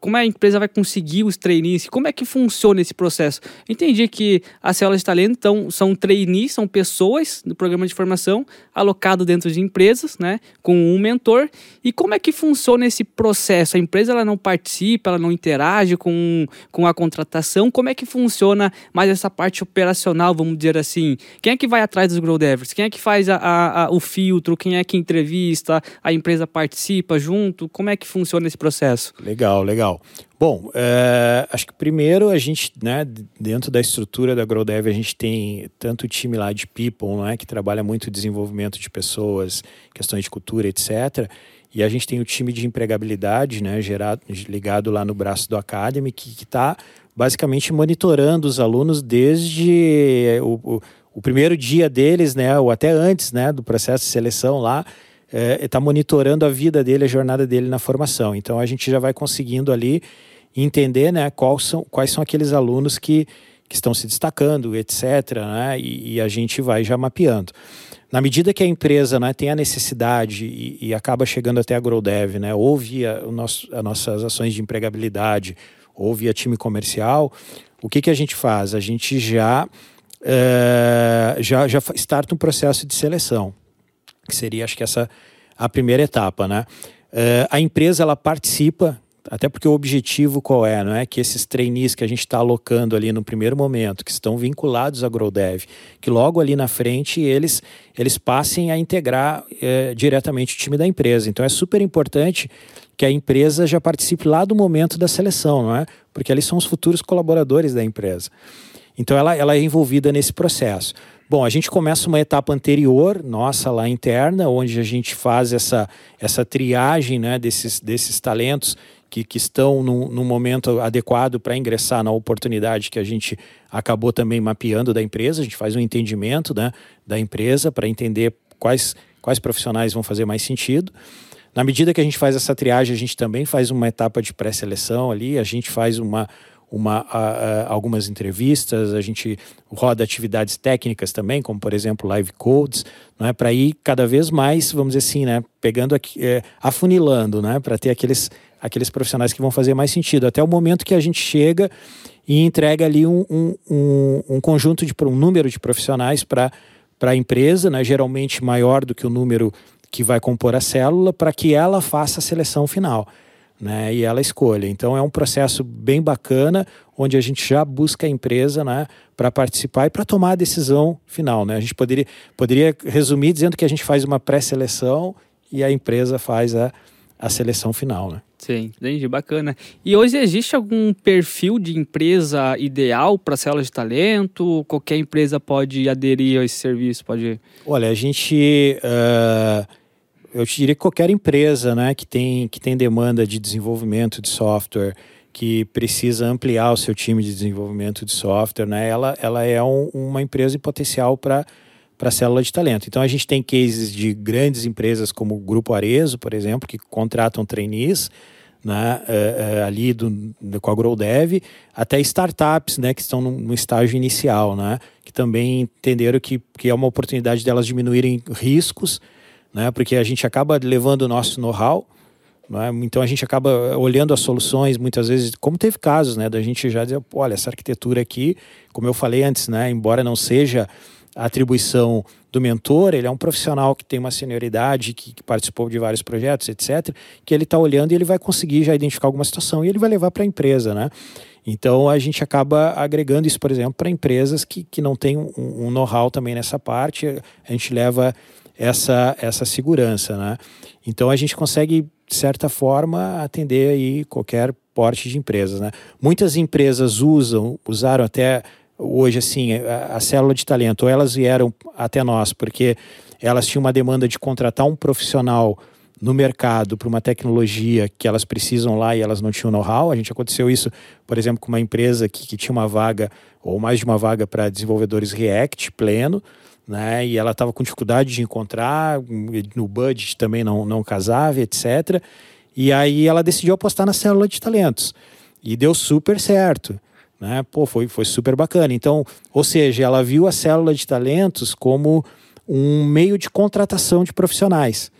como a empresa vai conseguir os trainees, como é que funciona esse processo. Entendi que as células de talento então, são trainees, são pessoas do programa de formação alocado dentro de empresas, né, com um mentor. E como é que funciona esse processo? A empresa ela não participa, ela não interage com, com a contratação. Como é que funciona mais essa parte operacional, vamos dizer assim? Quem é que vai atrás dos grow devers? Quem é que faz a, a, a, o filtro? Quem é que entrevista? A empresa participa junto? Como é que funciona esse processo? Legal, legal. Legal. Bom, é, acho que primeiro a gente, né, dentro da estrutura da GrowDev, a gente tem tanto o time lá de People, né, que trabalha muito desenvolvimento de pessoas, questões de cultura, etc. E a gente tem o time de empregabilidade, né, gerado, ligado lá no braço do Academy, que está basicamente monitorando os alunos desde o, o, o, primeiro dia deles, né, ou até antes, né, do processo de seleção lá, está é, monitorando a vida dele, a jornada dele na formação. Então a gente já vai conseguindo ali entender né, quais, são, quais são aqueles alunos que, que estão se destacando, etc. Né, e, e a gente vai já mapeando. Na medida que a empresa né, tem a necessidade e, e acaba chegando até a GrowDev, né, ou via o nosso, as nossas ações de empregabilidade, ou via time comercial, o que, que a gente faz? A gente já, é, já, já starta um processo de seleção que seria, acho que essa a primeira etapa, né? Uh, a empresa ela participa, até porque o objetivo qual é, não é que esses trainees que a gente está alocando ali no primeiro momento, que estão vinculados à GrowDev, que logo ali na frente eles eles passem a integrar uh, diretamente o time da empresa. Então é super importante que a empresa já participe lá do momento da seleção, não é? Porque eles são os futuros colaboradores da empresa. Então ela, ela é envolvida nesse processo. Bom, a gente começa uma etapa anterior, nossa lá interna, onde a gente faz essa, essa triagem né, desses, desses talentos que, que estão no, momento adequado para ingressar na oportunidade que a gente acabou também mapeando da empresa. A gente faz um entendimento né, da empresa para entender quais, quais profissionais vão fazer mais sentido. Na medida que a gente faz essa triagem, a gente também faz uma etapa de pré-seleção ali, a gente faz uma, uma, algumas entrevistas, a gente roda atividades técnicas também, como por exemplo live codes, não é? Para ir cada vez mais, vamos dizer assim, né, pegando aqui, é, afunilando, né, para ter aqueles aqueles profissionais que vão fazer mais sentido, até o momento que a gente chega e entrega ali um, um, um, um conjunto de um número de profissionais para para a empresa, né, geralmente maior do que o número que vai compor a célula, para que ela faça a seleção final né, e ela escolha. Então é um processo bem bacana, onde a gente já busca a empresa né, para participar e para tomar a decisão final. Né? A gente poderia, poderia resumir dizendo que a gente faz uma pré-seleção e a empresa faz a, a seleção final. Né? Sim, entendi, bacana. E hoje existe algum perfil de empresa ideal para células de talento? Qualquer empresa pode aderir a esse serviço? Pode... Olha, a gente. Uh eu te diria que qualquer empresa né, que, tem, que tem demanda de desenvolvimento de software, que precisa ampliar o seu time de desenvolvimento de software, né, ela, ela é um, uma empresa em potencial para para célula de talento. Então a gente tem cases de grandes empresas como o Grupo Arezo, por exemplo, que contratam trainees né, uh, uh, ali do, do, com a GrowDev, até startups né, que estão no, no, estágio inicial, né, que também entenderam que, que é uma oportunidade delas diminuírem riscos né? Porque a gente acaba levando o nosso know-how, né? então a gente acaba olhando as soluções muitas vezes, como teve casos, né, da gente já dizer, olha, essa arquitetura aqui, como eu falei antes, né, embora não seja a atribuição do mentor, ele é um profissional que tem uma senioridade, que, que participou de vários projetos, etc., que ele está olhando e ele vai conseguir já identificar alguma situação e ele vai levar para a empresa, né? Então a gente acaba agregando isso, por exemplo, para empresas que, que não têm um, um know-how também nessa parte, a gente leva essa, essa segurança, né? Então a gente consegue, de certa forma, atender aí qualquer porte de empresas, né? Muitas empresas usam, usaram até hoje assim a, a célula de talento, ou elas vieram até nós porque elas tinham uma demanda de contratar um profissional no mercado para uma tecnologia que elas precisam lá e elas não tinham know-how. A gente aconteceu isso, por exemplo, com uma empresa que, que tinha uma vaga ou mais de uma vaga para desenvolvedores React pleno né? E ela estava com dificuldade de encontrar, no budget também não, não casava, etc. E aí ela decidiu apostar na célula de talentos. E deu super certo. Né? Pô, foi, foi super bacana. Então, ou seja, ela viu a célula de talentos como um meio de contratação de profissionais.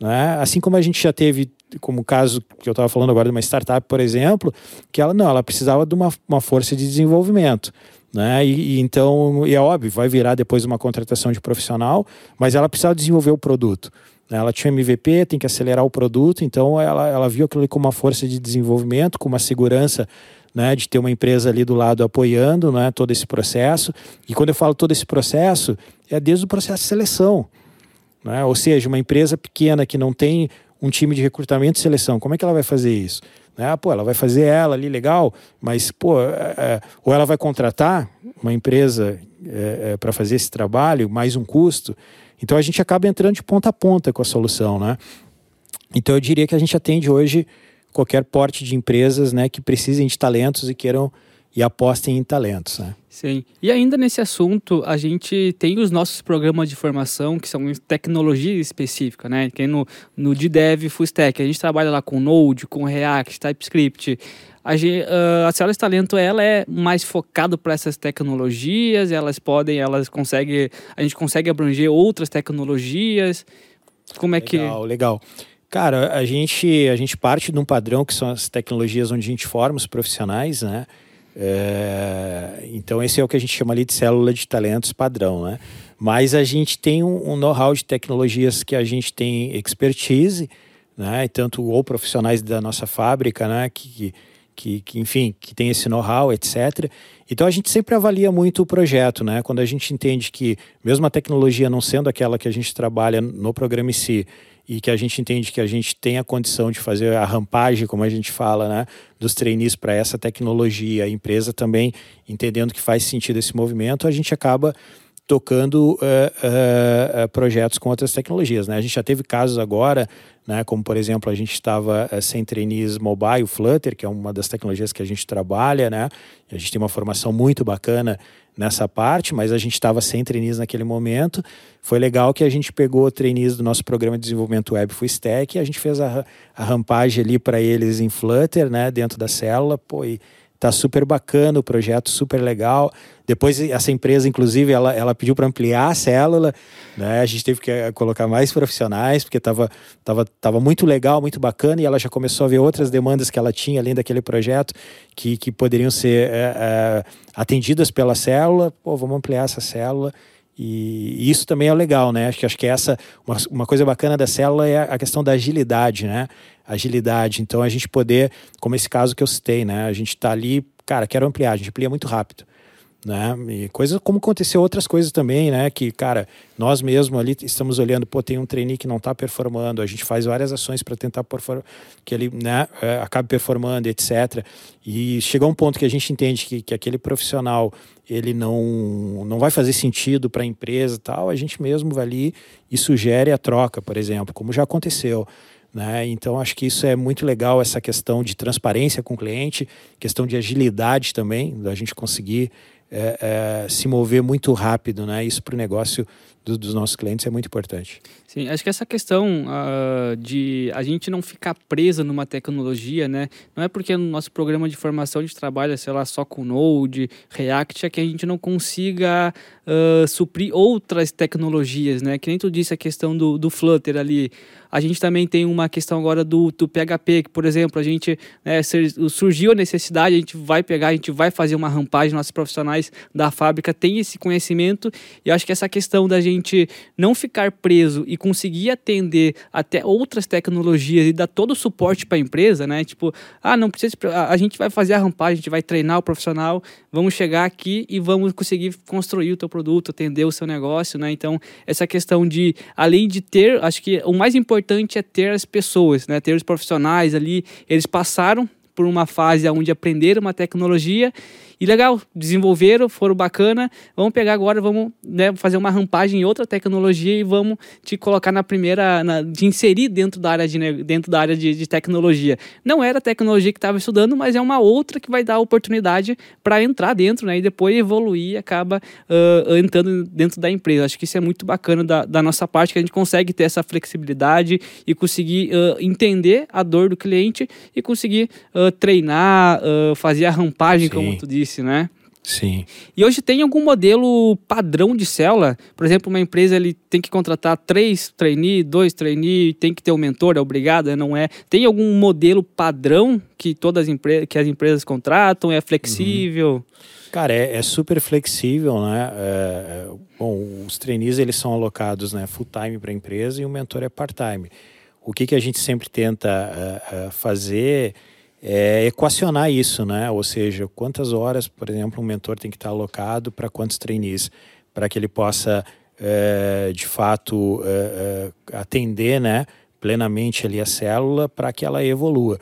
Né? Assim como a gente já teve, como o caso que eu estava falando agora de uma startup, por exemplo, que ela não, ela precisava de uma, uma força de desenvolvimento. Né? E, e, então, e é óbvio, vai virar depois uma contratação de profissional, mas ela precisava desenvolver o produto. Ela tinha MVP, tem que acelerar o produto, então ela, ela viu aquilo como uma força de desenvolvimento, com uma segurança né, de ter uma empresa ali do lado apoiando né, todo esse processo. E quando eu falo todo esse processo, é desde o processo de seleção. Né? Ou seja, uma empresa pequena que não tem um time de recrutamento e seleção, como é que ela vai fazer isso? Né? Pô, ela vai fazer ela ali legal, mas pô, é, é ou ela vai contratar uma empresa é, é, para fazer esse trabalho, mais um custo. Então a gente acaba entrando de ponta a ponta com a solução, né? Então eu diria que a gente atende hoje qualquer porte de empresas, né, que precisem de talentos e queiram e apostem em talentos, né? Sim. E ainda nesse assunto, a gente tem os nossos programas de formação que são tecnologia específica, né? Que é no, no DDev Full Stack, a gente trabalha lá com Node, com React, TypeScript. A, gente, uh, a Células Talento ela é mais focado para essas tecnologias, elas podem, elas conseguem, a gente consegue abranger outras tecnologias. Como é legal, que Legal, legal. Cara, a gente a gente parte de um padrão que são as tecnologias onde a gente forma os profissionais, né? É, então esse é o que a gente chama ali de célula de talentos padrão, né? Mas a gente tem um, um know-how de tecnologias que a gente tem expertise, né? Tanto ou profissionais da nossa fábrica, né? Que, que, que enfim, que tem esse know-how, etc. Então a gente sempre avalia muito o projeto, né? Quando a gente entende que mesmo a tecnologia não sendo aquela que a gente trabalha no programa em si, e que a gente entende que a gente tem a condição de fazer a rampagem, como a gente fala, né, dos trainees para essa tecnologia, a empresa também entendendo que faz sentido esse movimento, a gente acaba tocando uh, uh, projetos com outras tecnologias. Né? A gente já teve casos agora, né, como por exemplo, a gente estava sem trainees mobile, Flutter, que é uma das tecnologias que a gente trabalha, né? a gente tem uma formação muito bacana nessa parte, mas a gente estava sem trainees naquele momento. Foi legal que a gente pegou trainees do nosso programa de desenvolvimento web Full Stack e a gente fez a, a rampagem ali para eles em Flutter, né, dentro da célula, pô, e tá super bacana o projeto, super legal. Depois essa empresa, inclusive, ela, ela pediu para ampliar a célula, né? A gente teve que eh, colocar mais profissionais porque estava tava, tava muito legal, muito bacana e ela já começou a ver outras demandas que ela tinha além daquele projeto que, que poderiam ser é, é, atendidas pela célula. Pô, vamos ampliar essa célula. E isso também é legal, né? Acho que, acho que essa uma, uma coisa bacana da célula é a questão da agilidade, né? Agilidade. Então a gente poder, como esse caso que eu citei, né? A gente está ali, cara, quero ampliar, a gente amplia muito rápido né? E coisas como aconteceu outras coisas também, né? Que, cara, nós mesmos ali estamos olhando, pô, tem um trainee que não está performando, a gente faz várias ações para tentar que ele, né, é, acabe performando, etc. E chegou um ponto que a gente entende que, que aquele profissional ele não, não vai fazer sentido para a empresa tal, a gente mesmo vai ali e sugere a troca, por exemplo, como já aconteceu. Né? Então, acho que isso é muito legal, essa questão de transparência com o cliente, questão de agilidade também, da gente conseguir é, é, se mover muito rápido, né? Isso para o negócio do, dos nossos clientes é muito importante. Sim, acho que essa questão uh, de a gente não ficar presa numa tecnologia, né? Não é porque no nosso programa de formação a gente trabalha, sei lá, só com Node, React, é que a gente não consiga uh, suprir outras tecnologias, né? Que nem tu disse a questão do, do Flutter ali. A gente também tem uma questão agora do, do PHP, que, por exemplo, a gente né, surgiu a necessidade, a gente vai pegar, a gente vai fazer uma rampagem, nossos profissionais da fábrica têm esse conhecimento, e acho que essa questão da gente não ficar preso e conseguir atender até outras tecnologias e dar todo o suporte para a empresa, né? Tipo, ah, não precisa, a gente vai fazer a rampagem, a gente vai treinar o profissional, vamos chegar aqui e vamos conseguir construir o teu produto, atender o seu negócio, né? Então, essa questão de, além de ter, acho que o mais importante é ter as pessoas, né? Ter os profissionais ali, eles passaram por uma fase onde aprenderam uma tecnologia e legal, desenvolveram, foram bacana. Vamos pegar agora, vamos né, fazer uma rampagem em outra tecnologia e vamos te colocar na primeira, na, de inserir dentro da área de, dentro da área de, de tecnologia. Não era a tecnologia que estava estudando, mas é uma outra que vai dar oportunidade para entrar dentro, né? E depois evoluir e acaba uh, entrando dentro da empresa. Acho que isso é muito bacana da, da nossa parte, que a gente consegue ter essa flexibilidade e conseguir uh, entender a dor do cliente e conseguir uh, treinar, fazer a rampagem, Sim. como tu disse disse, né? Sim. E hoje tem algum modelo padrão de célula? Por exemplo, uma empresa ele tem que contratar três trainees, dois trainees, tem que ter um mentor, é obrigado, não é? Tem algum modelo padrão que todas as empresas que as empresas contratam? É flexível? Uhum. Cara, é, é, super flexível, né? É, é bom, os trainees eles são alocados, né, full time para a empresa e o mentor é part time. O que que a gente sempre tenta uh, uh, fazer é equacionar isso, né? Ou seja, quantas horas, por exemplo, um mentor tem que estar alocado para quantos trainees, para que ele possa, é, de fato, é, é, atender, né, plenamente ali a célula para que ela evolua.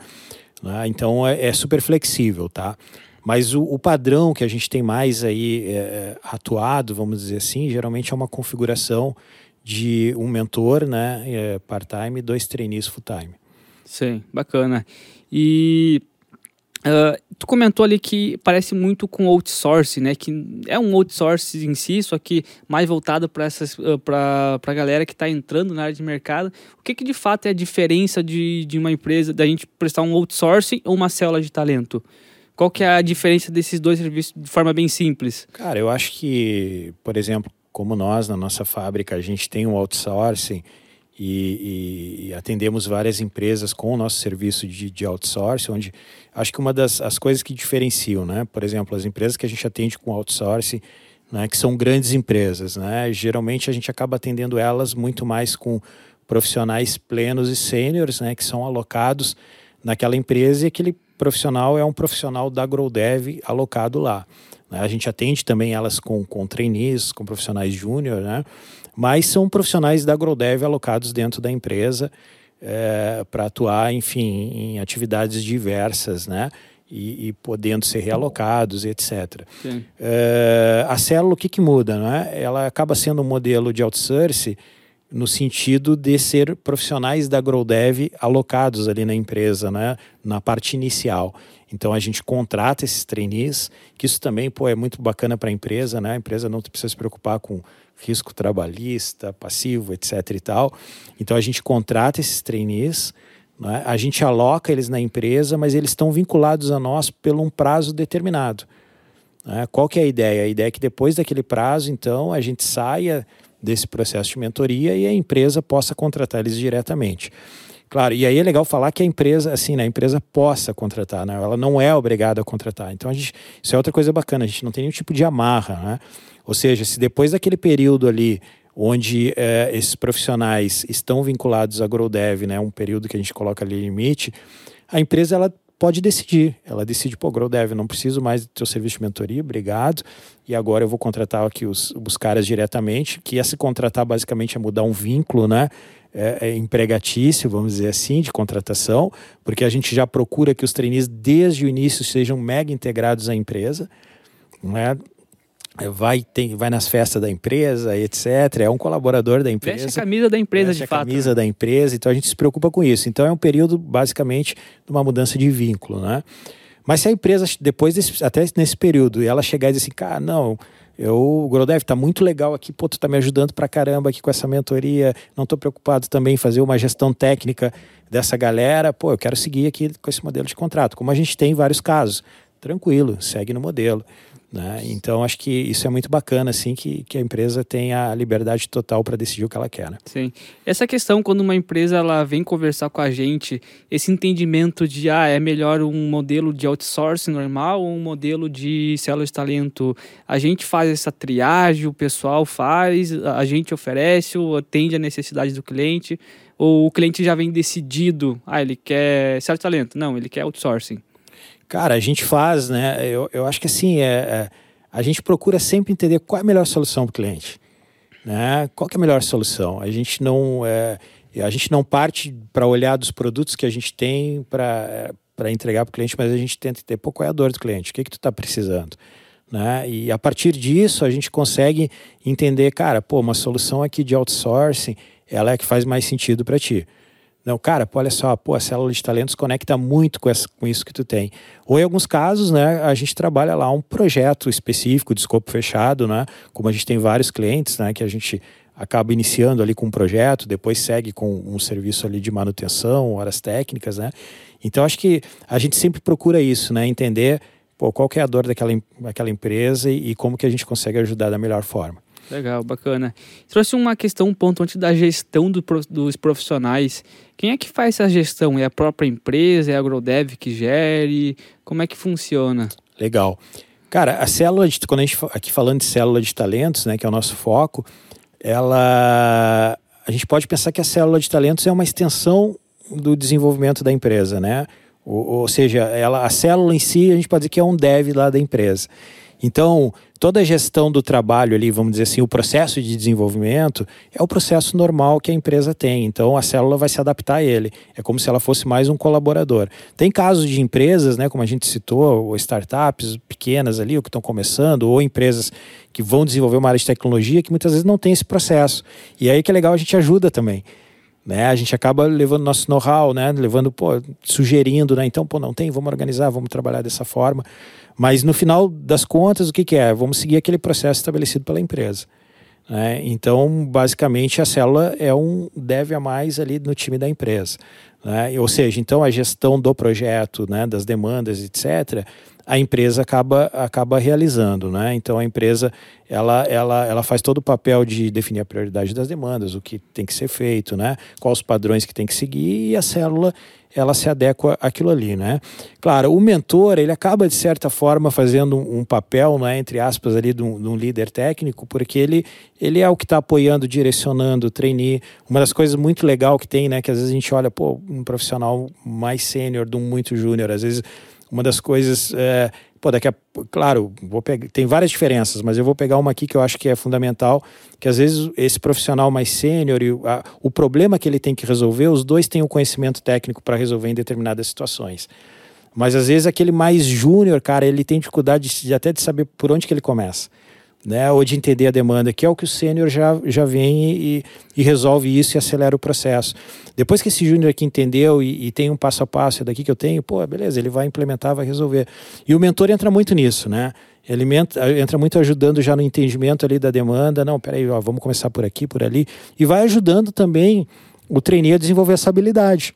Né? Então é, é, super flexível, tá? Mas o, o, padrão que a gente tem mais aí é, atuado, vamos dizer assim, geralmente é uma configuração de um mentor, né, é, part-time, e dois trainees full-time. Sim, bacana. E uh, tu comentou ali que parece muito com outsourcing, né? Que é um outsourcing em si, só que mais voltado para essas uh, para a galera que está entrando na área de mercado. O que, que de fato é a diferença de, de uma empresa da gente prestar um outsourcing ou uma célula de talento? Qual que é a diferença desses dois serviços de forma bem simples? Cara, eu acho que, por exemplo, como nós na nossa fábrica a gente tem um outsourcing e, e, atendemos várias empresas com o nosso serviço de, de outsourcing, onde acho que uma das as coisas que diferenciam, né? Por exemplo, as empresas que a gente atende com outsourcing, né, que são grandes empresas, né? Geralmente a gente acaba atendendo elas muito mais com profissionais plenos e sêniores, né, que são alocados naquela empresa e aquele profissional é um profissional da GrowDev alocado lá. Né? A gente atende também elas com, com trainees, com profissionais júnior, né? Mas são profissionais da AgroDev alocados dentro da empresa é, para atuar, enfim, em atividades diversas, né? e, e podendo ser realocados, etc. É, a célula, o que, que muda? Né? Ela acaba sendo um modelo de outsourcing no sentido de ser profissionais da GrowDev alocados ali na empresa, né? na parte inicial. Então a gente contrata esses trainees, que isso também pô, é muito bacana para a empresa, né? A empresa não precisa se preocupar com risco trabalhista, passivo, etc. e tal. Então a gente contrata esses trainees, né? a gente aloca eles na empresa, mas eles estão vinculados a nós por um prazo determinado. Né? Qual que é a ideia? A ideia é que depois daquele prazo, então, a gente saia desse processo de mentoria e a empresa possa contratar eles diretamente. Claro, e aí é legal falar que a empresa, assim, né, a empresa possa contratar, né? Ela não é obrigada a contratar. Então, a gente, isso é outra coisa bacana, a gente não tem nenhum tipo de amarra, né? Ou seja, se depois daquele período ali onde é, esses profissionais estão vinculados à GrowDev, né, um período que a gente coloca ali limite, a empresa ela pode decidir. Ela decide, pô, GrowDev, não preciso mais do teu serviço de mentoria, obrigado. E agora eu vou contratar aqui os, os caras diretamente, que esse contratar basicamente é mudar um vínculo, né? É, é empregatício, vamos dizer assim, de contratação, porque a gente já procura que os trainees desde o início sejam mega integrados à empresa. Né? Vai, tem, vai nas festas da empresa, etc. É um colaborador da empresa. Veste a camisa da empresa, de a fato. camisa né? da empresa, então a gente se preocupa com isso. Então é um período, basicamente, de uma mudança de vínculo, né? Mas se a empresa, depois desse, até nesse período, ela chegar e dizer assim, cara, não, eu, o Grodev tá muito legal aqui, pô, tu tá me ajudando pra caramba aqui com essa mentoria, não tô preocupado também em fazer uma gestão técnica dessa galera, pô, eu quero seguir aqui com esse modelo de contrato, como a gente tem em vários casos. Tranquilo, segue no modelo. Né? Então, acho que isso é muito bacana, assim, que, que a empresa tenha a liberdade total para decidir o que ela quer. Né? Sim. Essa questão, quando uma empresa ela vem conversar com a gente, esse entendimento de, ah, é melhor um modelo de outsourcing normal ou um modelo de célula de talento, a gente faz essa triagem, o pessoal faz, a gente oferece ou atende a necessidade do cliente, ou o cliente já vem decidido, ah, ele quer célula de talento, não, ele quer outsourcing. Cara, a gente faz, né? Eu, eu acho que assim, é, é a gente procura sempre entender qual é a melhor solução para o cliente. Né? Qual é a melhor solução? A gente não, é, a gente não parte para olhar dos produtos que a gente tem para para entregar para o cliente, mas a gente tenta entender pô, qual é a dor do cliente, o que, que tu está precisando. Né? E a partir disso a gente consegue entender, cara, pô, uma solução aqui de outsourcing, ela é que faz mais sentido para ti. Não, cara, pô, olha só, pô, a célula de talentos conecta muito com, essa, com isso que tu tem. Ou em alguns casos, né, a gente trabalha lá um projeto específico de escopo fechado, né? Como a gente tem vários clientes, né, que a gente acaba iniciando ali com um projeto, depois segue com um serviço ali de manutenção, horas técnicas, né? Então acho que a gente sempre procura isso, né? Entender pô, qual é a dor daquela, daquela empresa e, e como que a gente consegue ajudar da melhor forma. Legal, bacana. Trouxe uma questão, um ponto antes da gestão do, dos profissionais. Quem é que faz essa gestão? É a própria empresa? É a AgroDev que gere? Como é que funciona? Legal. Cara, a célula, de, quando a gente aqui falando de célula de talentos, né, que é o nosso foco, ela a gente pode pensar que a célula de talentos é uma extensão do desenvolvimento da empresa, né? Ou, ou seja, ela, a célula em si a gente pode dizer que é um dev lá da empresa. Então, toda a gestão do trabalho ali, vamos dizer assim, o processo de desenvolvimento é o processo normal que a empresa tem. Então, a célula vai se adaptar a ele. É como se ela fosse mais um colaborador. Tem casos de empresas, né, como a gente citou, ou startups pequenas ali, ou que estão começando, ou empresas que vão desenvolver uma área de tecnologia que muitas vezes não tem esse processo. E aí que é legal, a gente ajuda também. Né? A gente acaba levando nosso know-how, né? levando, pô, sugerindo, né? então, pô, não tem, vamos organizar, vamos trabalhar dessa forma. Mas no final das contas, o que, que é? Vamos seguir aquele processo estabelecido pela empresa. Né? Então, basicamente, a célula é um deve a mais ali no time da empresa. Né? Ou seja, então a gestão do projeto, né, das demandas, etc., a empresa acaba, acaba realizando, né? Então a empresa ela, ela, ela faz todo o papel de definir a prioridade das demandas, o que tem que ser feito, né? Quais os padrões que tem que seguir e a célula ela se adequa àquilo ali, né? Claro, o mentor ele acaba de certa forma fazendo um, papel, né, entre aspas ali de um, de um, líder técnico, porque ele ele é o que está apoiando, direcionando, trainee. Uma das coisas muito legal que tem, né, que às vezes a gente olha, pô, um profissional mais sênior de um muito júnior, às vezes uma das coisas. É, pô, daqui a. Claro, vou pegar, tem várias diferenças, mas eu vou pegar uma aqui que eu acho que é fundamental: que às vezes esse profissional mais sênior e o problema que ele tem que resolver, os dois têm o conhecimento técnico para resolver em determinadas situações. Mas às vezes aquele mais júnior, cara, ele tem dificuldade de, até de saber por onde que ele começa. Né, ou de entender a demanda, que é o que o sênior já, já vem e, e, resolve isso e acelera o processo. Depois que esse júnior aqui entendeu e, e, tem um passo a passo, é daqui que eu tenho, pô, beleza, ele vai implementar, vai resolver. E o mentor entra muito nisso, né? Ele entra muito ajudando já no entendimento ali da demanda. Não, peraí, ó, vamos começar por aqui, por ali. E vai ajudando também o trainee a desenvolver essa habilidade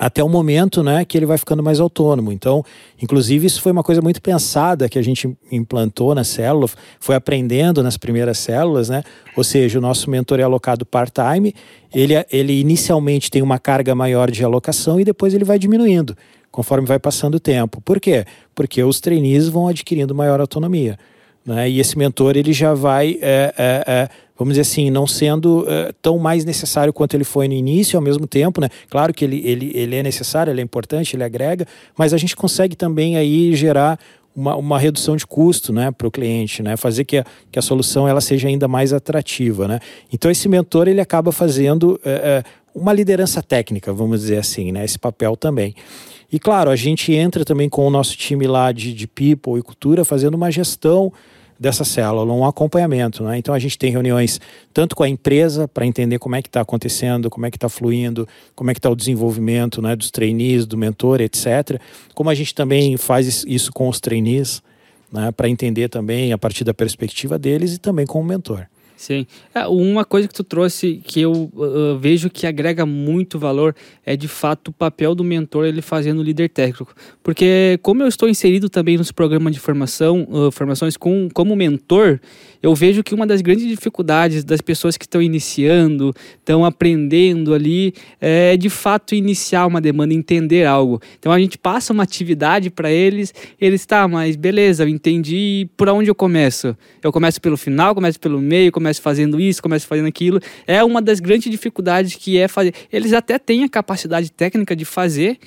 até o momento né, que ele vai ficando mais autônomo. Então, inclusive, isso foi uma coisa muito pensada que a gente implantou na célula, foi aprendendo nas primeiras células, né? Ou seja, o nosso mentor é alocado part-time, ele, ele inicialmente tem uma carga maior de alocação e depois ele vai diminuindo conforme vai passando o tempo. Por quê? Porque os trainees vão adquirindo maior autonomia. Né? E esse mentor ele já vai, é, é, é, vamos dizer assim, não sendo é, tão mais necessário quanto ele foi no início, ao mesmo tempo, né? Claro que ele, ele, ele é necessário, ele é importante, ele agrega, mas a gente consegue também aí gerar uma, uma redução de custo né, para o cliente, né, fazer que a, que a solução ela seja ainda mais atrativa. Né? Então esse mentor ele acaba fazendo é, é, uma liderança técnica, vamos dizer assim, né, esse papel também. E claro, a gente entra também com o nosso time lá de, de people e cultura fazendo uma gestão dessa célula, um acompanhamento. Né? Então a gente tem reuniões tanto com a empresa para entender como é que está acontecendo, como é que está fluindo, como é que está o desenvolvimento né, dos trainees, do mentor, etc. Como a gente também faz isso com os trainees, né, para entender também a partir da perspectiva deles e também com o mentor. Sim. É, uma coisa que tu trouxe que eu uh, vejo que agrega muito valor é de fato o papel do mentor ele fazendo líder técnico. Porque como eu estou inserido também nos programas de formação, uh, formações com, como mentor, eu vejo que uma das grandes dificuldades das pessoas que estão iniciando, estão aprendendo ali, é de fato iniciar uma demanda, entender algo. Então a gente passa uma atividade para eles, eles, tá, mas beleza, eu entendi, por onde eu começo? Eu começo pelo final, começo pelo meio, começo comece fazendo isso, comece fazendo aquilo. É uma das grandes dificuldades que é fazer. Eles até têm a capacidade técnica de fazer,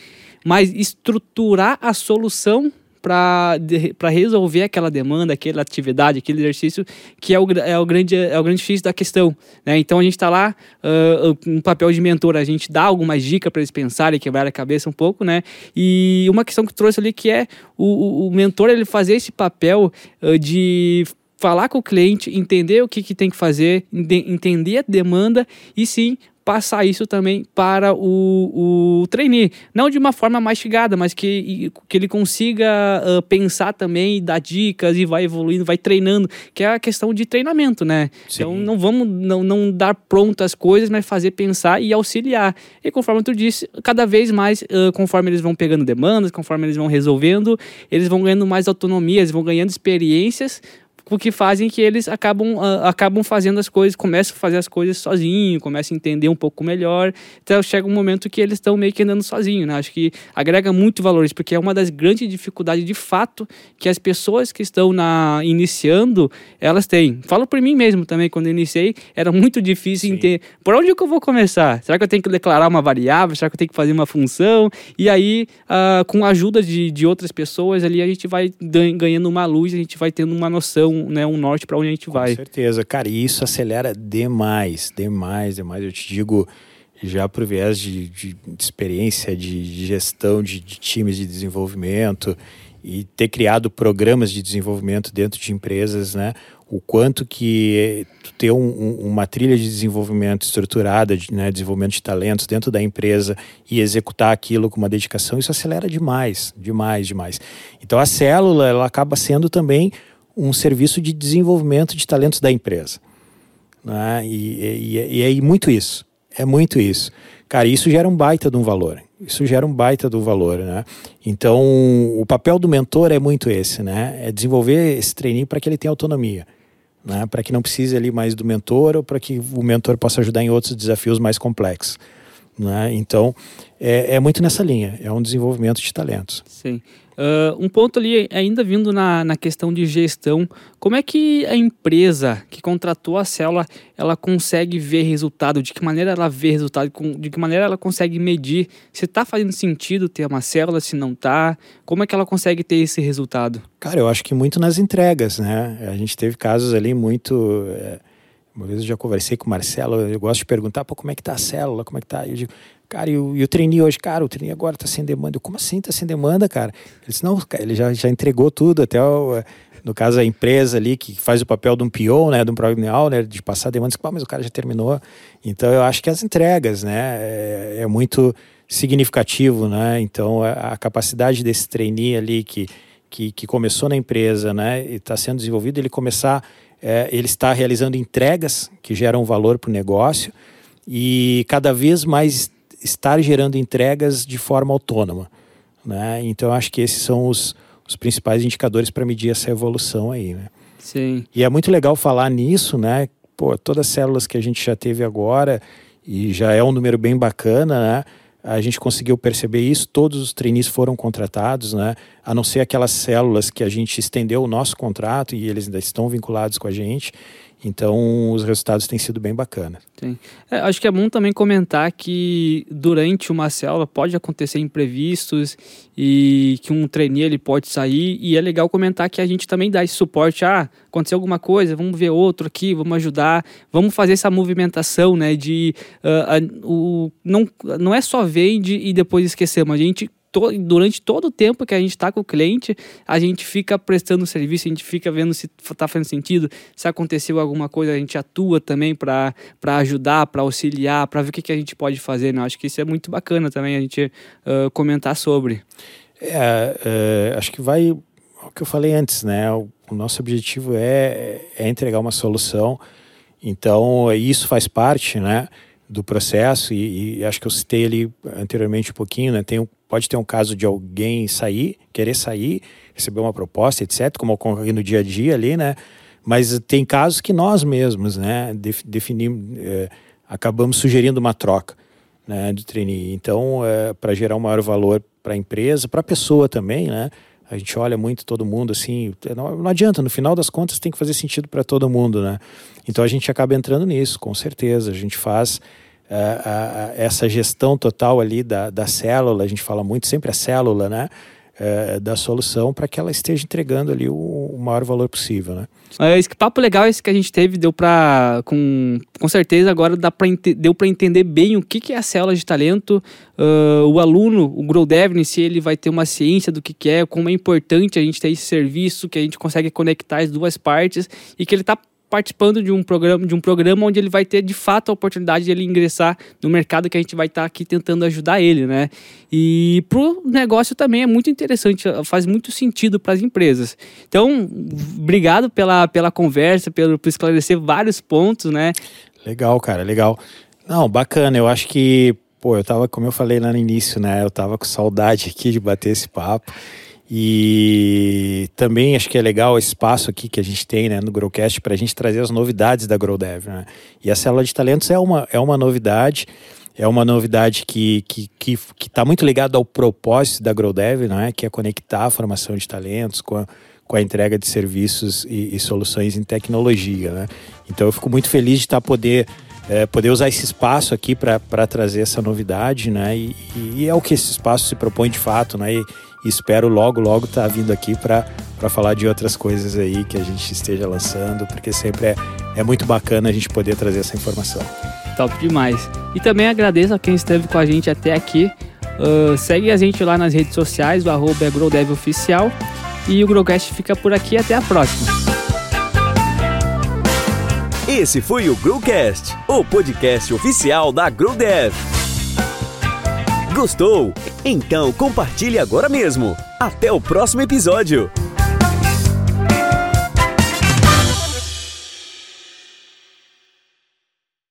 mas estruturar a solução para resolver aquela demanda, aquela atividade, aquele exercício, que é o, é o, grande, é o grande difícil da questão. Né? Então a gente está lá, uh, um papel de mentor, a gente dá algumas dicas para eles pensarem, quebrar a cabeça um pouco, né? E uma questão que trouxe ali que é o, o mentor ele fazer esse papel uh, de falar com o cliente, entender o que, que tem que fazer, entender a demanda e sim passar isso também para o, o trainee. Não de uma forma mastigada, mas que, que ele consiga uh, pensar também, dar dicas e vai evoluindo, vai treinando, que é a questão de treinamento, né? Sim. Então não vamos não, não dar prontas coisas, mas fazer pensar e auxiliar. E conforme tu disse, cada vez mais, uh, conforme eles vão pegando demandas, conforme eles vão resolvendo, eles vão ganhando mais autonomia, eles vão ganhando experiências o que fazem que eles acabam, uh, acabam fazendo as coisas, começam a fazer as coisas sozinho, começam a entender um pouco melhor. Então chega um momento que eles estão meio que andando sozinhos, né? Acho que agrega muito valor isso, porque é uma das grandes dificuldades de fato que as pessoas que estão na iniciando, elas têm. Falo por mim mesmo também, quando eu iniciei, era muito difícil Sim. entender por onde que eu vou começar? Será que eu tenho que declarar uma variável? Será que eu tenho que fazer uma função? E aí, uh, com a ajuda de, de outras pessoas ali, a gente vai ganhando uma luz, a gente vai tendo uma noção um, né, um norte para onde a gente vai. Com certeza, cara, e isso acelera demais, demais, demais. Eu te digo, já por viés de, de, de experiência, de, de gestão de, de, times de desenvolvimento e ter criado programas de desenvolvimento dentro de empresas, né? O quanto que ter um, um, uma trilha de desenvolvimento estruturada, de, né, desenvolvimento de talentos dentro da empresa e executar aquilo com uma dedicação, isso acelera demais, demais, demais. Então a célula ela acaba sendo também um serviço de desenvolvimento de talentos da empresa. Né? E, e, e, é muito isso. É muito isso. Cara, isso gera um baita de um valor. Isso gera um baita do valor, né? Então, o papel do mentor é muito esse, né? É desenvolver esse treininho para que ele tenha autonomia. Né? Para que não precise ali mais do mentor ou para que o mentor possa ajudar em outros desafios mais complexos. Né? Então, é, é muito nessa linha. É um desenvolvimento de talentos. Sim. Uh, um ponto ali, ainda vindo na, na questão de gestão, como é que a empresa que contratou a célula, ela consegue ver resultado? De que maneira ela vê resultado? De que maneira ela consegue medir se está fazendo sentido ter uma célula, se não está? Como é que ela consegue ter esse resultado? Cara, eu acho que muito nas entregas, né? A gente teve casos ali muito... É... Uma vez eu já conversei com o Marcelo, eu gosto de perguntar, pô, como é que tá a célula, como é que tá? Eu digo, Cara, e o, e o trainee hoje, cara, o trainee agora tá sem demanda. Eu, como assim tá sem demanda, cara? Ele disse, não, ele já, já entregou tudo, até o, no caso a empresa ali que faz o papel de um PO, né, de um Product né, de passar demandas, mas o cara já terminou. Então eu acho que as entregas, né, é, é muito significativo, né? Então a, a capacidade desse trainee ali que, que, que começou na empresa, né, e está sendo desenvolvido, ele começar, é, ele está realizando entregas que geram valor para o negócio e cada vez mais estar gerando entregas de forma autônoma. Né? Então, acho que esses são os, os principais indicadores para medir essa evolução aí. Né? Sim. E é muito legal falar nisso, né? Pô, todas as células que a gente já teve agora, e já é um número bem bacana, né? A gente conseguiu perceber isso, todos os trainees foram contratados, né? A não ser aquelas células que a gente estendeu o nosso contrato e eles ainda estão vinculados com a gente. Então, os resultados têm sido bem bacanas. É, acho que é bom também comentar que durante uma célula pode acontecer imprevistos e que um trainee ele pode sair e é legal comentar que a gente também dá esse suporte. Ah, aconteceu alguma coisa, vamos ver outro aqui, vamos ajudar, vamos fazer essa movimentação, né? De uh, uh, o, não, não é só vende e depois esquecemos, a gente to, durante todo o tempo que a gente está com o cliente, a gente fica prestando serviço, a gente fica vendo se está fazendo sentido, se aconteceu alguma coisa, a gente atua também para ajudar, para auxiliar, para ver o que, que a gente pode fazer. Né? Acho que isso é muito bacana também a gente uh, comentar sobre. É, é, acho que vai o que eu falei antes, né? O, o nosso objetivo é, é entregar uma solução. Então, isso faz parte, né? do processo e, e, acho que eu citei ali anteriormente um pouquinho, né? Tem, pode ter um caso de alguém sair, querer sair, receber uma proposta, etc., como ocorre no dia a dia ali, né? Mas tem casos que nós mesmos, né, definimos, é, acabamos sugerindo uma troca, né, de trainee. Então, é, para gerar um maior valor para a empresa, para a pessoa também, né? A gente olha muito todo mundo assim, não, não adianta, no final das contas tem que fazer sentido para todo mundo, né? Então a gente acaba entrando nisso, com certeza. A gente faz uh, essa gestão total ali da, da célula, a gente fala muito sempre a célula, né? Uh, da solução para que ela esteja entregando ali o, maior valor possível, né? É, esse papo legal esse que a gente teve deu para com, com certeza agora dá pra, deu para entender bem o que, que é a célula de talento, uh, o aluno, o Grow Dev, se ele vai ter uma ciência do que, que é, como é importante a gente ter esse serviço, que a gente consegue conectar as duas partes e que ele está participando de um programa, de um programa onde ele vai ter de fato a oportunidade de ele ingressar no mercado que a gente vai estar tá aqui tentando ajudar ele, né? E pro negócio também é muito interessante, faz muito sentido para as empresas. Então, obrigado pela, pela conversa, pelo, por esclarecer vários pontos, né? Legal, cara, legal. Não, bacana. Eu acho que, pô, eu tava, como eu falei lá no início, né? Eu tava com saudade aqui de bater esse papo. E também acho que é legal esse espaço aqui que a gente tem né, no Growcast para a gente trazer as novidades da GrowDev. Né? E a célula de talentos é uma, é uma novidade, é uma novidade que está que, que, que tá muito ligada ao propósito da GrowDev, né, que é conectar a formação de talentos com a, com a entrega de serviços e, e soluções em tecnologia. Né? Então eu fico muito feliz de estar tá poder é, poder usar esse espaço aqui para trazer essa novidade, né? E, e, é o que esse espaço se propõe de fato, né? E, e espero logo, logo estar tá vindo aqui para falar de outras coisas aí que a gente esteja lançando, porque sempre é, é muito bacana a gente poder trazer essa informação. Top demais. E também agradeço a quem esteve com a gente até aqui. Uh, segue a gente lá nas redes sociais, o arroba é Oficial. E o Growcast fica por aqui. Até a próxima. Esse foi o Growcast, o podcast oficial da GrowDev. Gostou? Então compartilhe agora mesmo. Até o próximo episódio.